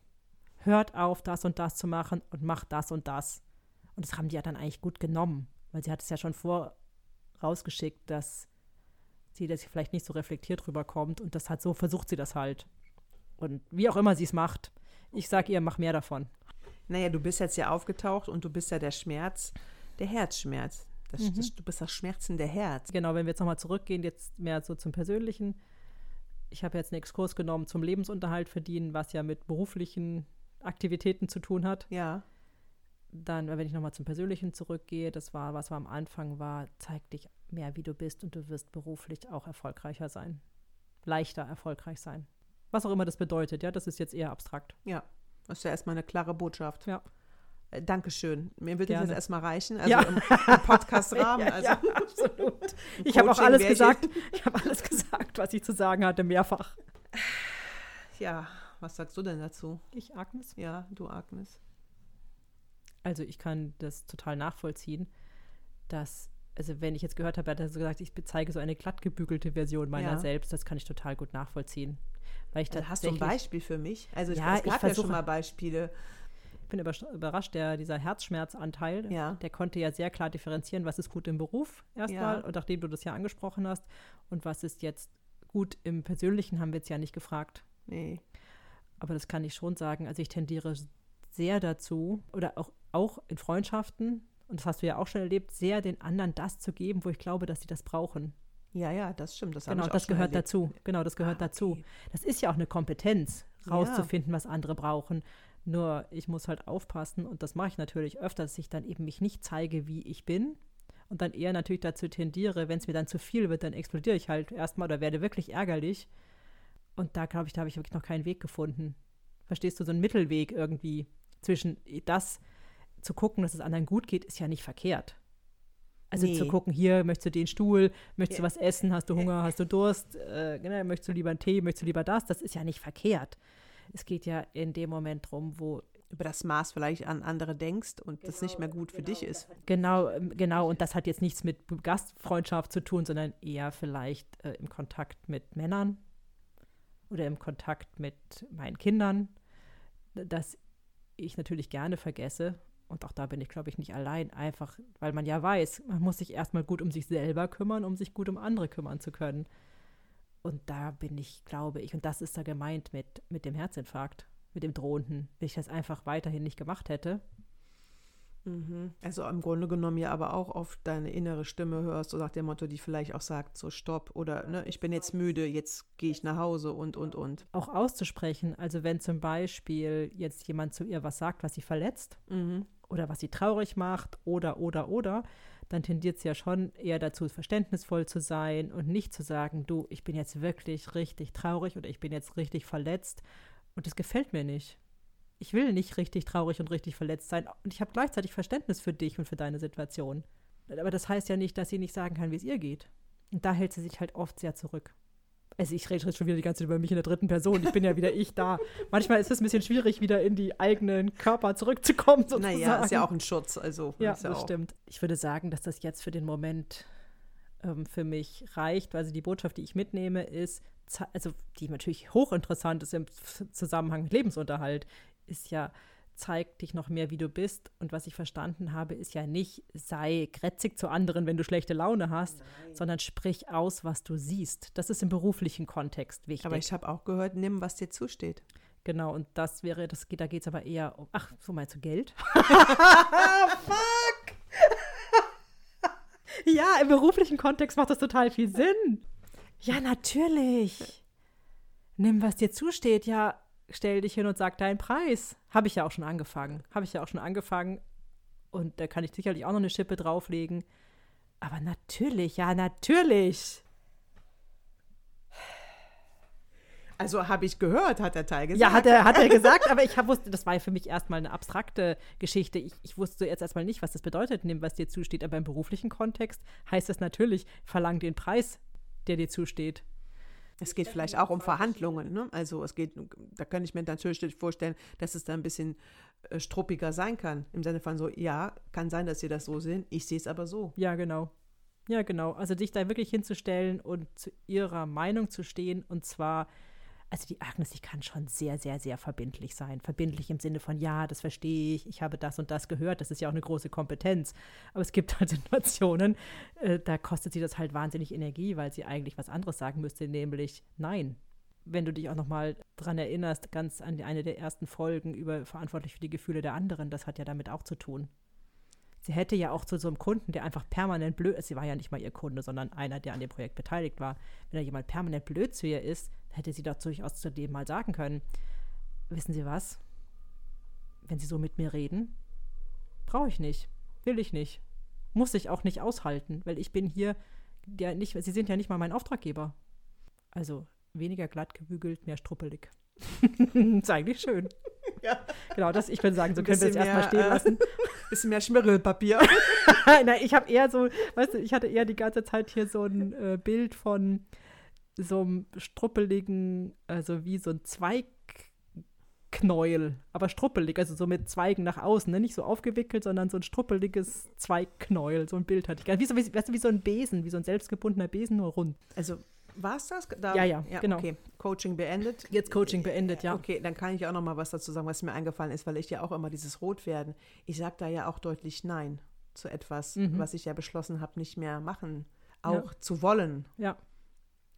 hört auf, das und das zu machen und macht das und das. Und das haben die ja dann eigentlich gut genommen, weil sie hat es ja schon vorausgeschickt, dass sie das vielleicht nicht so reflektiert rüberkommt und das hat so versucht sie das halt. Und wie auch immer sie es macht, ich sage ihr, mach mehr davon. Naja, du bist jetzt ja aufgetaucht und du bist ja der Schmerz, der Herzschmerz. Das, Mhm. das, du bist das schmerzende Herz. Genau, wenn wir jetzt nochmal zurückgehen, jetzt mehr so zum Persönlichen. Ich habe jetzt einen Exkurs genommen zum Lebensunterhalt verdienen, was ja mit beruflichen Aktivitäten zu tun hat. Ja. Dann, wenn ich nochmal zum Persönlichen zurückgehe, das war, was wir am Anfang war, zeig dich mehr, wie du bist und du wirst beruflich auch erfolgreicher sein. Leichter erfolgreich sein. Was auch immer das bedeutet, ja, das ist jetzt eher abstrakt. Ja. Das ist ja erstmal eine klare Botschaft. Ja. Äh, Dankeschön. Mir wird das jetzt erstmal reichen. Also Ja. im, im Podcast-Rahmen. Ja, also ja, absolut. im Ich habe auch alles gesagt. Ich habe alles gesagt, was ich zu sagen hatte, mehrfach. Ja, was sagst du denn dazu? Ich, Agnes? Ja, du Agnes. Also ich kann das total nachvollziehen, dass, also wenn ich jetzt gehört habe, er hat so gesagt, ich zeige so eine glatt gebügelte Version meiner Ja. selbst, das kann ich total gut nachvollziehen. Weil ich Also hast du ein Beispiel für mich? Also ich, Ja, es ich gab ja versuche- schon mal Beispiele. Ich bin überras- überrascht, der, dieser Herzschmerzanteil, Ja. der konnte ja sehr klar differenzieren, was ist gut im Beruf erstmal, Ja. und nachdem du das ja angesprochen hast, und was ist jetzt gut im Persönlichen, haben wir jetzt ja nicht gefragt. Nee. Aber das kann ich schon sagen. Also ich tendiere sehr dazu, oder auch, auch in Freundschaften, und das hast du ja auch schon erlebt, sehr den anderen das zu geben, wo ich glaube, dass sie das brauchen. Ja, ja, das stimmt. Das Genau, das gehört erlebt. dazu. Genau, das gehört Ah, dazu. okay. Das ist ja auch eine Kompetenz, Ja. rauszufinden, was andere brauchen. Nur ich muss halt aufpassen, und das mache ich natürlich öfter, dass ich dann eben mich nicht zeige, wie ich bin. Und dann eher natürlich dazu tendiere, wenn es mir dann zu viel wird, dann explodiere ich halt erstmal oder werde wirklich ärgerlich. Und da glaube ich, da habe ich wirklich noch keinen Weg gefunden. Verstehst du, so einen Mittelweg irgendwie zwischen das zu gucken, dass es anderen gut geht, ist ja nicht verkehrt. Also Nee. zu gucken, hier möchtest du den Stuhl, möchtest du was essen, hast du Hunger, hast du Durst, äh, genau, möchtest du lieber einen Tee, möchtest du lieber das, das ist ja nicht verkehrt. Es geht ja in dem Moment drum, wo Über das Maß vielleicht an andere denkst und das nicht mehr gut für dich ist. Genau, ähm, genau. Und das hat jetzt nichts mit Gastfreundschaft zu tun, sondern eher vielleicht äh, im Kontakt mit Männern oder im Kontakt mit meinen Kindern, dass ich natürlich gerne vergesse. Und auch da bin ich, glaube ich, nicht allein. Einfach, weil man ja weiß, man muss sich erstmal gut um sich selber kümmern, um sich gut um andere kümmern zu können. Und da bin ich, glaube ich, und das ist da gemeint mit, mit dem Herzinfarkt, mit dem drohenden, wenn ich das einfach weiterhin nicht gemacht hätte. Also im Grunde genommen ja aber auch auf deine innere Stimme hörst, so nach dem Motto, die vielleicht auch sagt, so stopp oder ne, ich bin jetzt müde, jetzt gehe ich nach Hause und, und, und. auch auszusprechen. Also wenn zum Beispiel jetzt jemand zu ihr was sagt, was sie verletzt Mhm. oder was sie traurig macht oder, oder, oder, dann tendiert sie ja schon eher dazu, verständnisvoll zu sein und nicht zu sagen, du, ich bin jetzt wirklich richtig traurig oder ich bin jetzt richtig verletzt und das gefällt mir nicht. Ich will nicht richtig traurig und richtig verletzt sein und ich habe gleichzeitig Verständnis für dich und für deine Situation. Aber das heißt ja nicht, dass sie nicht sagen kann, wie es ihr geht. Und da hält sie sich halt oft sehr zurück. Also ich rede jetzt schon wieder die ganze Zeit über mich in der dritten Person. Ich bin ja wieder ich da. Manchmal ist es ein bisschen schwierig, wieder in die eigenen Körper zurückzukommen. Sozusagen. Naja, ist ja auch ein Schutz. Also Ja, ja das auch. stimmt. Ich würde sagen, dass das jetzt für den Moment ähm, für mich reicht. Also die Botschaft, die ich mitnehme, ist, also die natürlich hochinteressant ist im Zusammenhang mit Lebensunterhalt, ist ja, zeig dich noch mehr, wie du bist. Und was ich verstanden habe, ist ja nicht, sei grätzig zu anderen, wenn du schlechte Laune hast, sondern sprich aus, was du siehst. Das ist im beruflichen Kontext wichtig. Aber ich habe auch gehört, nimm, was dir zusteht. genau, und das wäre, das geht, da geht es aber eher um, ach, so meinst du Geld? Fuck! Ja, im beruflichen Kontext macht das total viel Sinn. Ja, natürlich. Nimm, was dir zusteht. Ja, stell dich hin und sag deinen Preis. Habe ich ja auch schon angefangen. Habe ich ja auch schon angefangen. Und da kann ich sicherlich auch noch eine Schippe drauflegen. Aber natürlich, ja, natürlich. Also habe ich gehört, hat der Teil gesagt. Ja, hat er, hat er gesagt, aber ich hab, wusste, das war ja für mich erstmal eine abstrakte Geschichte. Ich, ich wusste jetzt erstmal nicht, was das bedeutet, nimm, was dir zusteht. Aber im beruflichen Kontext heißt das natürlich, verlang den Preis, der dir zusteht. Es geht vielleicht auch um Verhandlungen. Ne? Also es geht, da kann ich mir natürlich vorstellen, dass es da ein bisschen äh, struppiger sein kann. Im Sinne von so, ja, kann sein, dass Sie das so sehen, ich sehe es aber so. Ja, genau. Ja, genau. Also dich da wirklich hinzustellen und zu ihrer Meinung zu stehen und zwar also die Agnes, die kann schon sehr, sehr, sehr verbindlich sein. Verbindlich im Sinne von, ja, das verstehe ich, ich habe das und das gehört, das ist ja auch eine große Kompetenz. Aber es gibt halt Situationen, äh, da kostet sie das halt wahnsinnig Energie, weil sie eigentlich was anderes sagen müsste, nämlich nein. Wenn du dich auch nochmal dran erinnerst, ganz an eine der ersten Folgen über verantwortlich für die Gefühle der anderen, das hat ja damit auch zu tun. Sie hätte ja auch zu so einem Kunden, der einfach permanent blöd ist, sie war ja nicht mal ihr Kunde, sondern einer, der an dem Projekt beteiligt war, wenn da jemand permanent blöd zu ihr ist, hätte sie doch durchaus zu dem mal sagen können, wissen Sie was? Wenn Sie so mit mir reden, brauche ich nicht, will ich nicht, muss ich auch nicht aushalten, weil ich bin hier, der nicht, Sie sind ja nicht mal mein Auftraggeber. Also weniger glatt gebügelt, mehr struppelig. ist eigentlich schön. Ja. Genau, das, ich würde sagen, so können wir es erstmal stehen äh, lassen. Bisschen mehr Schmirgelpapier. Nein, ich habe eher so, weißt du, ich hatte eher die ganze Zeit hier so ein äh, Bild von so einem struppeligen, also wie so ein Zweigknäuel, aber struppelig, also so mit Zweigen nach außen, ne? nicht so aufgewickelt, sondern so ein struppeliges Zweigknäuel, so ein Bild hatte ich. Wie so, wie, weißt du, wie so ein Besen, wie so ein selbstgebundener Besen, nur rund. Also war es das? Da, ja, ja, ja, genau. Okay, Coaching beendet. Jetzt Coaching beendet, ja. Okay, dann kann ich auch noch mal was dazu sagen, was mir eingefallen ist, weil ich ja auch immer dieses Rotwerden, ich sage da ja auch deutlich Nein zu etwas, mhm. was ich ja beschlossen habe, nicht mehr machen, auch ja. zu wollen. Ja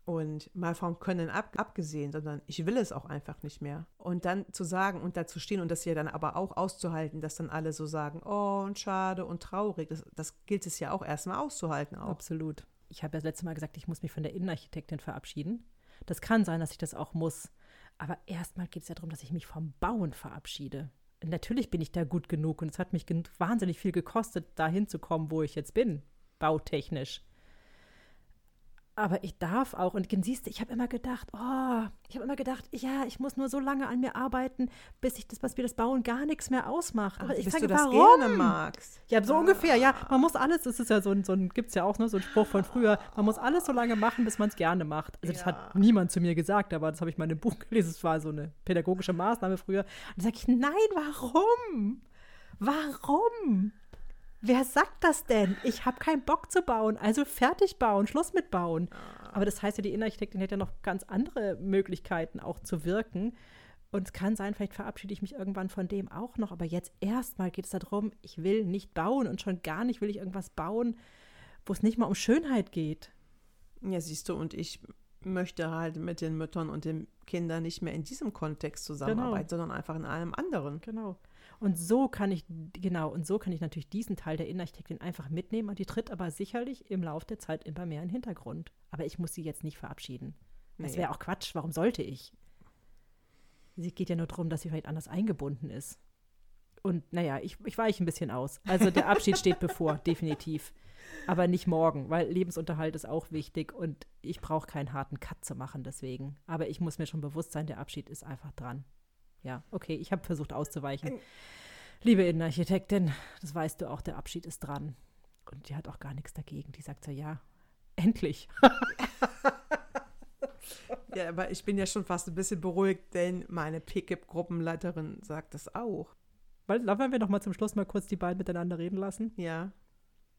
und mal vom Können ab, abgesehen, sondern ich will es auch einfach nicht mehr. Und dann zu sagen und dazu stehen und das ja dann aber auch auszuhalten, dass dann alle so sagen, oh und schade und traurig, das, das gilt es ja auch erstmal auszuhalten. Auch. Absolut. Ich habe ja das letzte Mal gesagt, ich muss mich von der Innenarchitektin verabschieden. Das kann sein, dass ich das auch muss. Aber erstmal geht es ja darum, dass ich mich vom Bauen verabschiede. Natürlich bin ich da gut genug und es hat mich wahnsinnig viel gekostet, da hinzukommen, wo ich jetzt bin, bautechnisch. Aber ich darf auch, und siehst du, ich habe immer gedacht, oh, ich habe immer gedacht, ja, ich muss nur so lange an mir arbeiten, bis ich das, was mir das Bauen gar nichts mehr ausmacht. Aber Ach, ich sage, warum? gerne magst. Ja, so ah. ungefähr, ja. Man muss alles, das ist ja so ein, so ein gibt es ja auch, ne, so ein Spruch von früher, man muss alles so lange machen, bis man es gerne macht. Also, das ja. hat niemand zu mir gesagt, aber das habe ich mal in einem Buch gelesen, es war so eine pädagogische Maßnahme früher. Und da sage ich, nein, warum? Warum? Wer sagt das denn? Ich habe keinen Bock zu bauen, also fertig bauen, Schluss mit bauen. Ah. Aber das heißt ja, die Innenarchitektin hätte ja noch ganz andere Möglichkeiten auch zu wirken. Und es kann sein, vielleicht verabschiede ich mich irgendwann von dem auch noch. Aber jetzt erstmal geht es darum, ich will nicht bauen und schon gar nicht will ich irgendwas bauen, wo es nicht mal um Schönheit geht. Ja, siehst du, und ich möchte halt mit den Müttern und den Kindern nicht mehr in diesem Kontext zusammenarbeiten, genau. sondern einfach in einem anderen. Genau. Und so kann ich, genau, und so kann ich natürlich diesen Teil der Innenarchitektin einfach mitnehmen und die tritt aber sicherlich im Laufe der Zeit immer mehr in den Hintergrund. Aber ich muss sie jetzt nicht verabschieden. Das wäre auch Quatsch. Warum sollte ich? Sie geht ja nur darum, dass sie vielleicht anders eingebunden ist. Und naja, ich, ich weiche ein bisschen aus. Also der Abschied steht bevor, definitiv. Aber nicht morgen, weil Lebensunterhalt ist auch wichtig und ich brauche keinen harten Cut zu machen deswegen. Aber ich muss mir schon bewusst sein, der Abschied ist einfach dran ja, okay, ich habe versucht auszuweichen. Liebe Innenarchitektin, das weißt du auch, der Abschied ist dran. Und die hat auch gar nichts dagegen. Die sagt so, ja, endlich. ja, aber ich bin ja schon fast ein bisschen beruhigt, denn meine Pickup-Gruppenleiterin sagt das auch. Weil, wollen wir noch mal zum Schluss mal kurz die beiden miteinander reden lassen? Ja.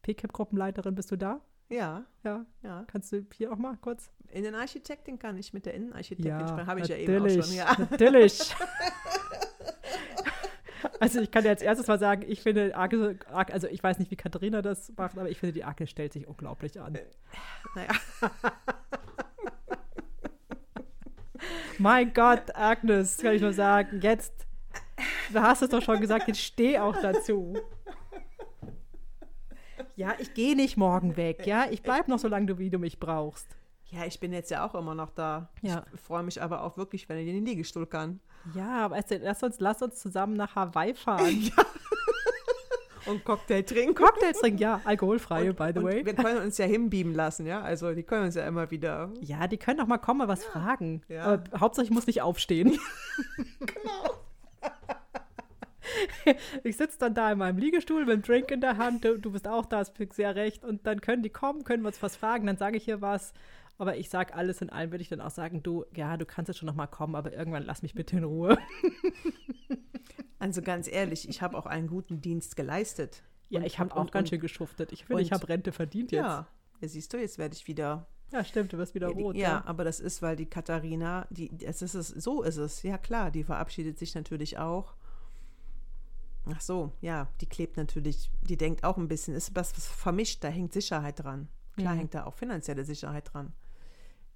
Pickup-Gruppenleiterin, bist du da? Ja. Ja. ja. Kannst du hier auch mal kurz? Innenarchitektin kann ich mit der Innenarchitektin ja, sprechen. Habe ich ja eben auch schon. Ja. Natürlich. also ich kann dir als erstes mal sagen, ich finde Arke, also ich weiß nicht, wie Katharina das macht, aber ich finde, die Arke stellt sich unglaublich an. Äh, naja. mein Gott, Agnes, kann ich nur sagen, jetzt, du hast es doch schon gesagt, jetzt steh auch dazu. Ja, ich gehe nicht morgen weg, ja. Ich bleibe noch so lange, wie du mich brauchst. Ja, ich bin jetzt ja auch immer noch da. Ja. Ich freue mich aber auch wirklich, wenn ich in den Liegestuhl kann. Ja, aber also, lass, uns, lass uns zusammen nach Hawaii fahren. Und Cocktail trinken. Cocktails trinken, ja, alkoholfreie, Und- by the way. Wir können uns ja hinbeamen lassen, ja. Also die können uns ja immer wieder. Ja, die können doch mal kommen, mal was fragen. Ja. Aber Hauptsache, ich muss nicht aufstehen. Genau. Ich sitze dann da in meinem Liegestuhl mit dem Drink in der Hand. Du, du bist auch da, hast sehr recht. Und dann können die kommen, können wir uns was fragen. Dann sage ich hier was. Aber ich sage alles in allem, würde ich dann auch sagen, du, ja, du kannst jetzt schon noch mal kommen, aber irgendwann lass mich bitte in Ruhe. Also ganz ehrlich, ich habe auch einen guten Dienst geleistet. Ja, Und- ich habe auch und- ganz schön geschuftet. Ich finde, ich habe Rente verdient jetzt. Ja. ja, siehst du, jetzt werde ich wieder. Ja, stimmt, du wirst wieder rot. ja, aber das ist, weil die Katharina, die, es ist es, so ist es. Ja klar, die verabschiedet sich natürlich auch. Ach so, ja, die klebt natürlich, die denkt auch ein bisschen, ist was, was vermischt, da hängt Sicherheit dran. Klar Mhm. hängt da auch finanzielle Sicherheit dran.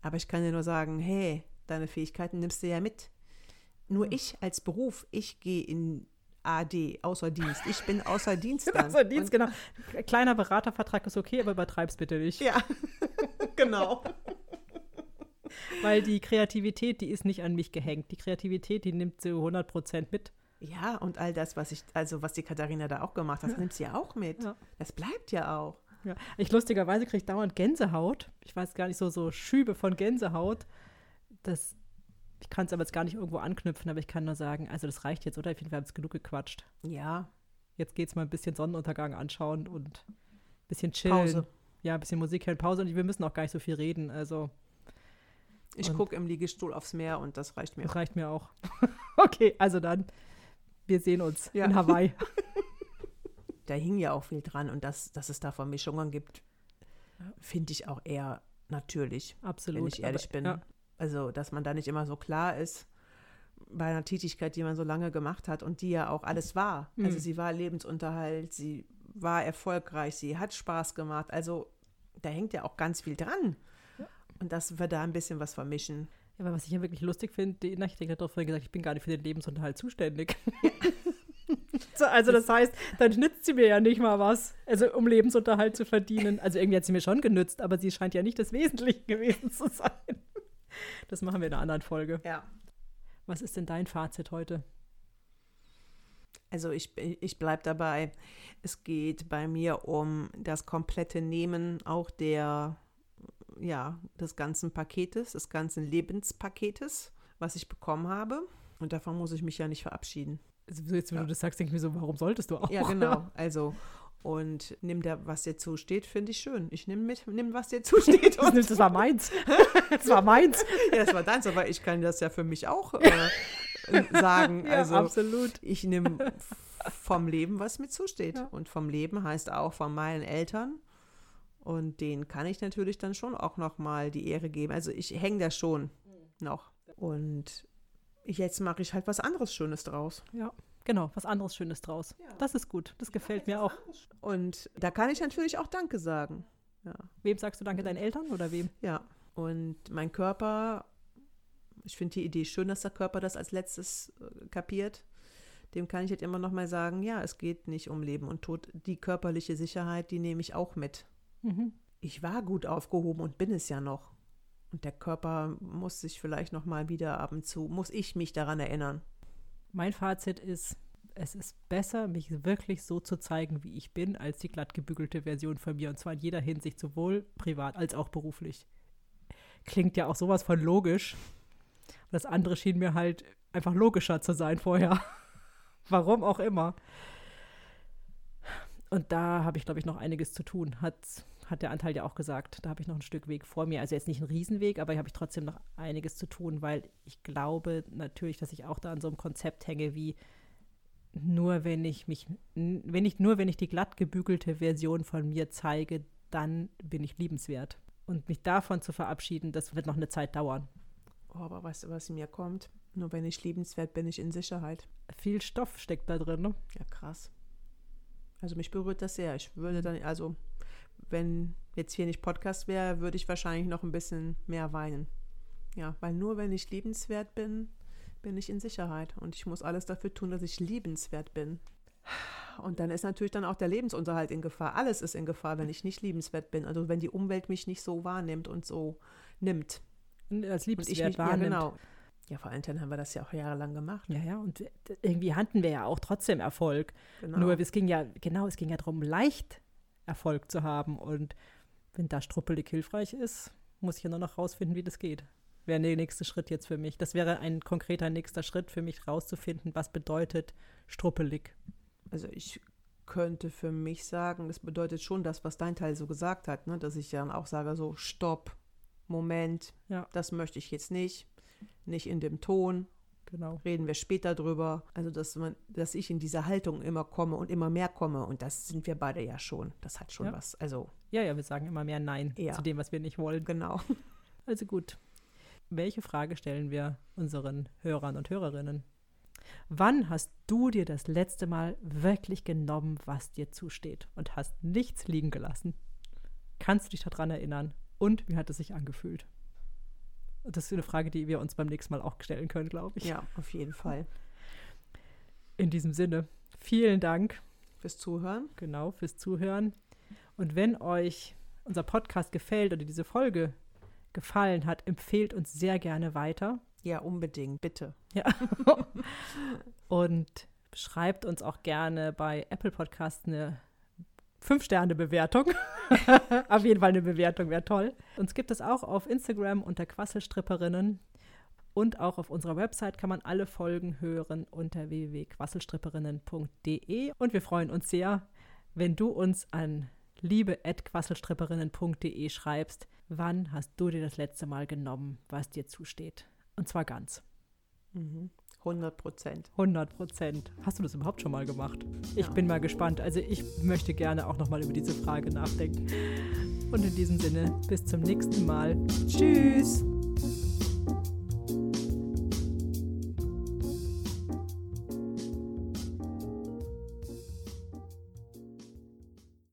Aber ich kann dir nur sagen, hey, deine Fähigkeiten nimmst du ja mit. Nur ich als Beruf, ich gehe in AD, außer Dienst. Ich bin außer Dienst dann. Also Dienst, Und- genau. Kleiner Beratervertrag ist okay, aber übertreib's bitte nicht. Ja, genau. Weil die Kreativität, die ist nicht an mich gehängt. Die Kreativität, die nimmt sie 100% mit. Ja, und all das, was ich, also was die Katharina da auch gemacht hat, nimmt sie ja auch mit. Ja. Das bleibt ja auch. Ja. Ich lustigerweise kriege dauernd Gänsehaut. Ich weiß gar nicht, so, so Schübe von Gänsehaut. Das, ich kann es aber jetzt gar nicht irgendwo anknüpfen, aber ich kann nur sagen, also das reicht jetzt, oder? Ich finde, wir haben es genug gequatscht. Ja, Jetzt geht es mal ein bisschen Sonnenuntergang anschauen und ein bisschen chillen. Pause. Ja, ein bisschen Musik hören, Pause und wir müssen auch gar nicht so viel reden. Also Ich gucke im Liegestuhl aufs Meer und das reicht mir. das reicht mir auch. okay, also dann, wir sehen uns Ja. in Hawaii. Da hing ja auch viel dran und dass, dass es da Vermischungen gibt, finde ich auch eher natürlich, Absolut. wenn ich ehrlich aber, bin. Ja, Also, dass man da nicht immer so klar ist bei einer Tätigkeit, die man so lange gemacht hat und die ja auch alles war. Also Mhm. sie war Lebensunterhalt, sie war erfolgreich, sie hat Spaß gemacht. Also da hängt ja auch ganz viel dran. Und dass wir da ein bisschen was vermischen. Ja, aber was ich ja wirklich lustig finde, die Architekt hat doch vorhin gesagt, ich bin gar nicht für den Lebensunterhalt zuständig. so, also das heißt, dann nützt sie mir ja nicht mal was, also um Lebensunterhalt zu verdienen. Also irgendwie hat sie mir schon genützt, aber sie scheint ja nicht das Wesentliche gewesen zu sein. Das machen wir in einer anderen Folge. Ja. Was ist denn dein Fazit heute? Also ich, ich bleibe dabei. Es geht bei mir um das komplette Nehmen auch der, ja, des ganzen Paketes, des ganzen Lebenspaketes, was ich bekommen habe. Und davon muss ich mich ja nicht verabschieden. Also jetzt, wenn Ja. du das sagst, denke ich mir so, warum solltest du auch? Ja, genau. Also, und nimm da, was dir zusteht, finde ich schön. Ich nehme mit, nimm, was dir zusteht. Das, Und, das war meins. Das war meins. ja, das war deins, aber ich kann das ja für mich auch äh, sagen. Ja, also, absolut. ich nehme vom Leben, was mir zusteht. Ja. Und vom Leben heißt auch von meinen Eltern. Und denen kann ich natürlich dann schon auch noch mal die Ehre geben. Also ich hänge da schon noch. Und jetzt mache ich halt was anderes Schönes draus. Ja, genau, was anderes Schönes draus. Das ist gut. Das gefällt mir auch. Und da kann ich natürlich auch Danke sagen. Ja. Wem sagst du Danke, deinen Eltern oder wem? Ja. Und mein Körper, ich finde die Idee schön, dass der Körper das als letztes äh, kapiert. Dem kann ich jetzt immer noch mal sagen, ja, es geht nicht um Leben und Tod. Die körperliche Sicherheit, die nehme ich auch mit. Mhm. ich war gut aufgehoben und bin es ja noch. Und der Körper muss sich vielleicht noch mal wieder ab und zu, muss ich mich daran erinnern. Mein Fazit ist, es ist besser, mich wirklich so zu zeigen, wie ich bin, als die glatt gebügelte Version von mir. Und zwar in jeder Hinsicht, sowohl privat als auch beruflich. Klingt ja auch sowas von logisch. Und das andere schien mir halt einfach logischer zu sein vorher. Warum auch immer. Und da habe ich, glaube ich, noch einiges zu tun. Hat, hat der Anteil ja auch gesagt. Da habe ich noch ein Stück Weg vor mir. Also jetzt nicht ein Riesenweg, aber habe ich trotzdem noch einiges zu tun, weil ich glaube natürlich, dass ich auch da an so einem Konzept hänge wie nur wenn ich mich, wenn ich, nur wenn ich die glatt gebügelte Version von mir zeige, dann bin ich liebenswert. Und mich davon zu verabschieden, das wird noch eine Zeit dauern. Oh, aber weißt du, was mir kommt? Nur wenn ich liebenswert bin, ich in Sicherheit. Viel Stoff steckt da drin, ne? Ja, krass. Also mich berührt das sehr. Ich würde dann, also wenn jetzt hier nicht Podcast wäre, würde ich wahrscheinlich noch ein bisschen mehr weinen. Ja, weil nur wenn ich liebenswert bin, bin ich in Sicherheit. Und ich muss alles dafür tun, dass ich liebenswert bin. Und dann ist natürlich dann auch der Lebensunterhalt in Gefahr. Alles ist in Gefahr, wenn ich nicht liebenswert bin. Also wenn die Umwelt mich nicht so wahrnimmt und so nimmt. Als liebenswert mich, wahrnimmt. Ja, genau. Ja, vor allen Dingen haben wir das ja auch jahrelang gemacht. Ja, ja, und irgendwie hatten wir ja auch trotzdem Erfolg. Genau. Nur es ging ja, genau, es ging ja darum, leicht Erfolg zu haben. Und wenn da struppelig hilfreich ist, muss ich ja nur noch rausfinden, wie das geht. Wäre der nächste Schritt jetzt für mich. Das wäre ein konkreter nächster Schritt für mich, rauszufinden, was bedeutet struppelig. Also ich könnte für mich sagen, das bedeutet schon das, was dein Teil so gesagt hat, ne? dass ich dann auch sage, so, stopp, Moment, ja. das möchte ich jetzt nicht, nicht in dem Ton. Genau. Reden wir später drüber. Also, dass man, dass ich in diese Haltung immer komme und immer mehr komme. Und das sind wir beide ja schon. Das hat schon ja. was. Also. Ja, ja, wir sagen immer mehr Nein ja. zu dem, was wir nicht wollen. Genau. Also gut. Welche Frage stellen wir unseren Hörern und Hörerinnen? Wann hast du dir das letzte Mal wirklich genommen, was dir zusteht und hast nichts liegen gelassen? Kannst du dich daran erinnern? Und wie hat es sich angefühlt? Das ist eine Frage, die wir uns beim nächsten Mal auch stellen können, glaube ich. Ja, auf jeden Fall. In diesem Sinne, vielen Dank. Fürs Zuhören. Genau, fürs Zuhören. Und wenn euch unser Podcast gefällt oder diese Folge gefallen hat, empfehlt uns sehr gerne weiter. Ja, unbedingt, bitte. Ja. Und schreibt uns auch gerne bei Apple Podcasts eine Fünf-Sterne-Bewertung. auf jeden Fall eine Bewertung wäre toll. Uns gibt es auch auf Instagram unter Quasselstripperinnen. Und auch auf unserer Website kann man alle Folgen hören unter www.quasselstripperinnen.de. Und wir freuen uns sehr, wenn du uns an liebe.quasselstripperinnen.de schreibst, wann hast du dir das letzte Mal genommen, was dir zusteht. Und zwar ganz. Mhm. 100 Prozent. 100 Prozent. Hast du das überhaupt schon mal gemacht? Ich ja. bin mal gespannt. Also ich möchte gerne auch noch mal über diese Frage nachdenken. Und in diesem Sinne, bis zum nächsten Mal. Tschüss.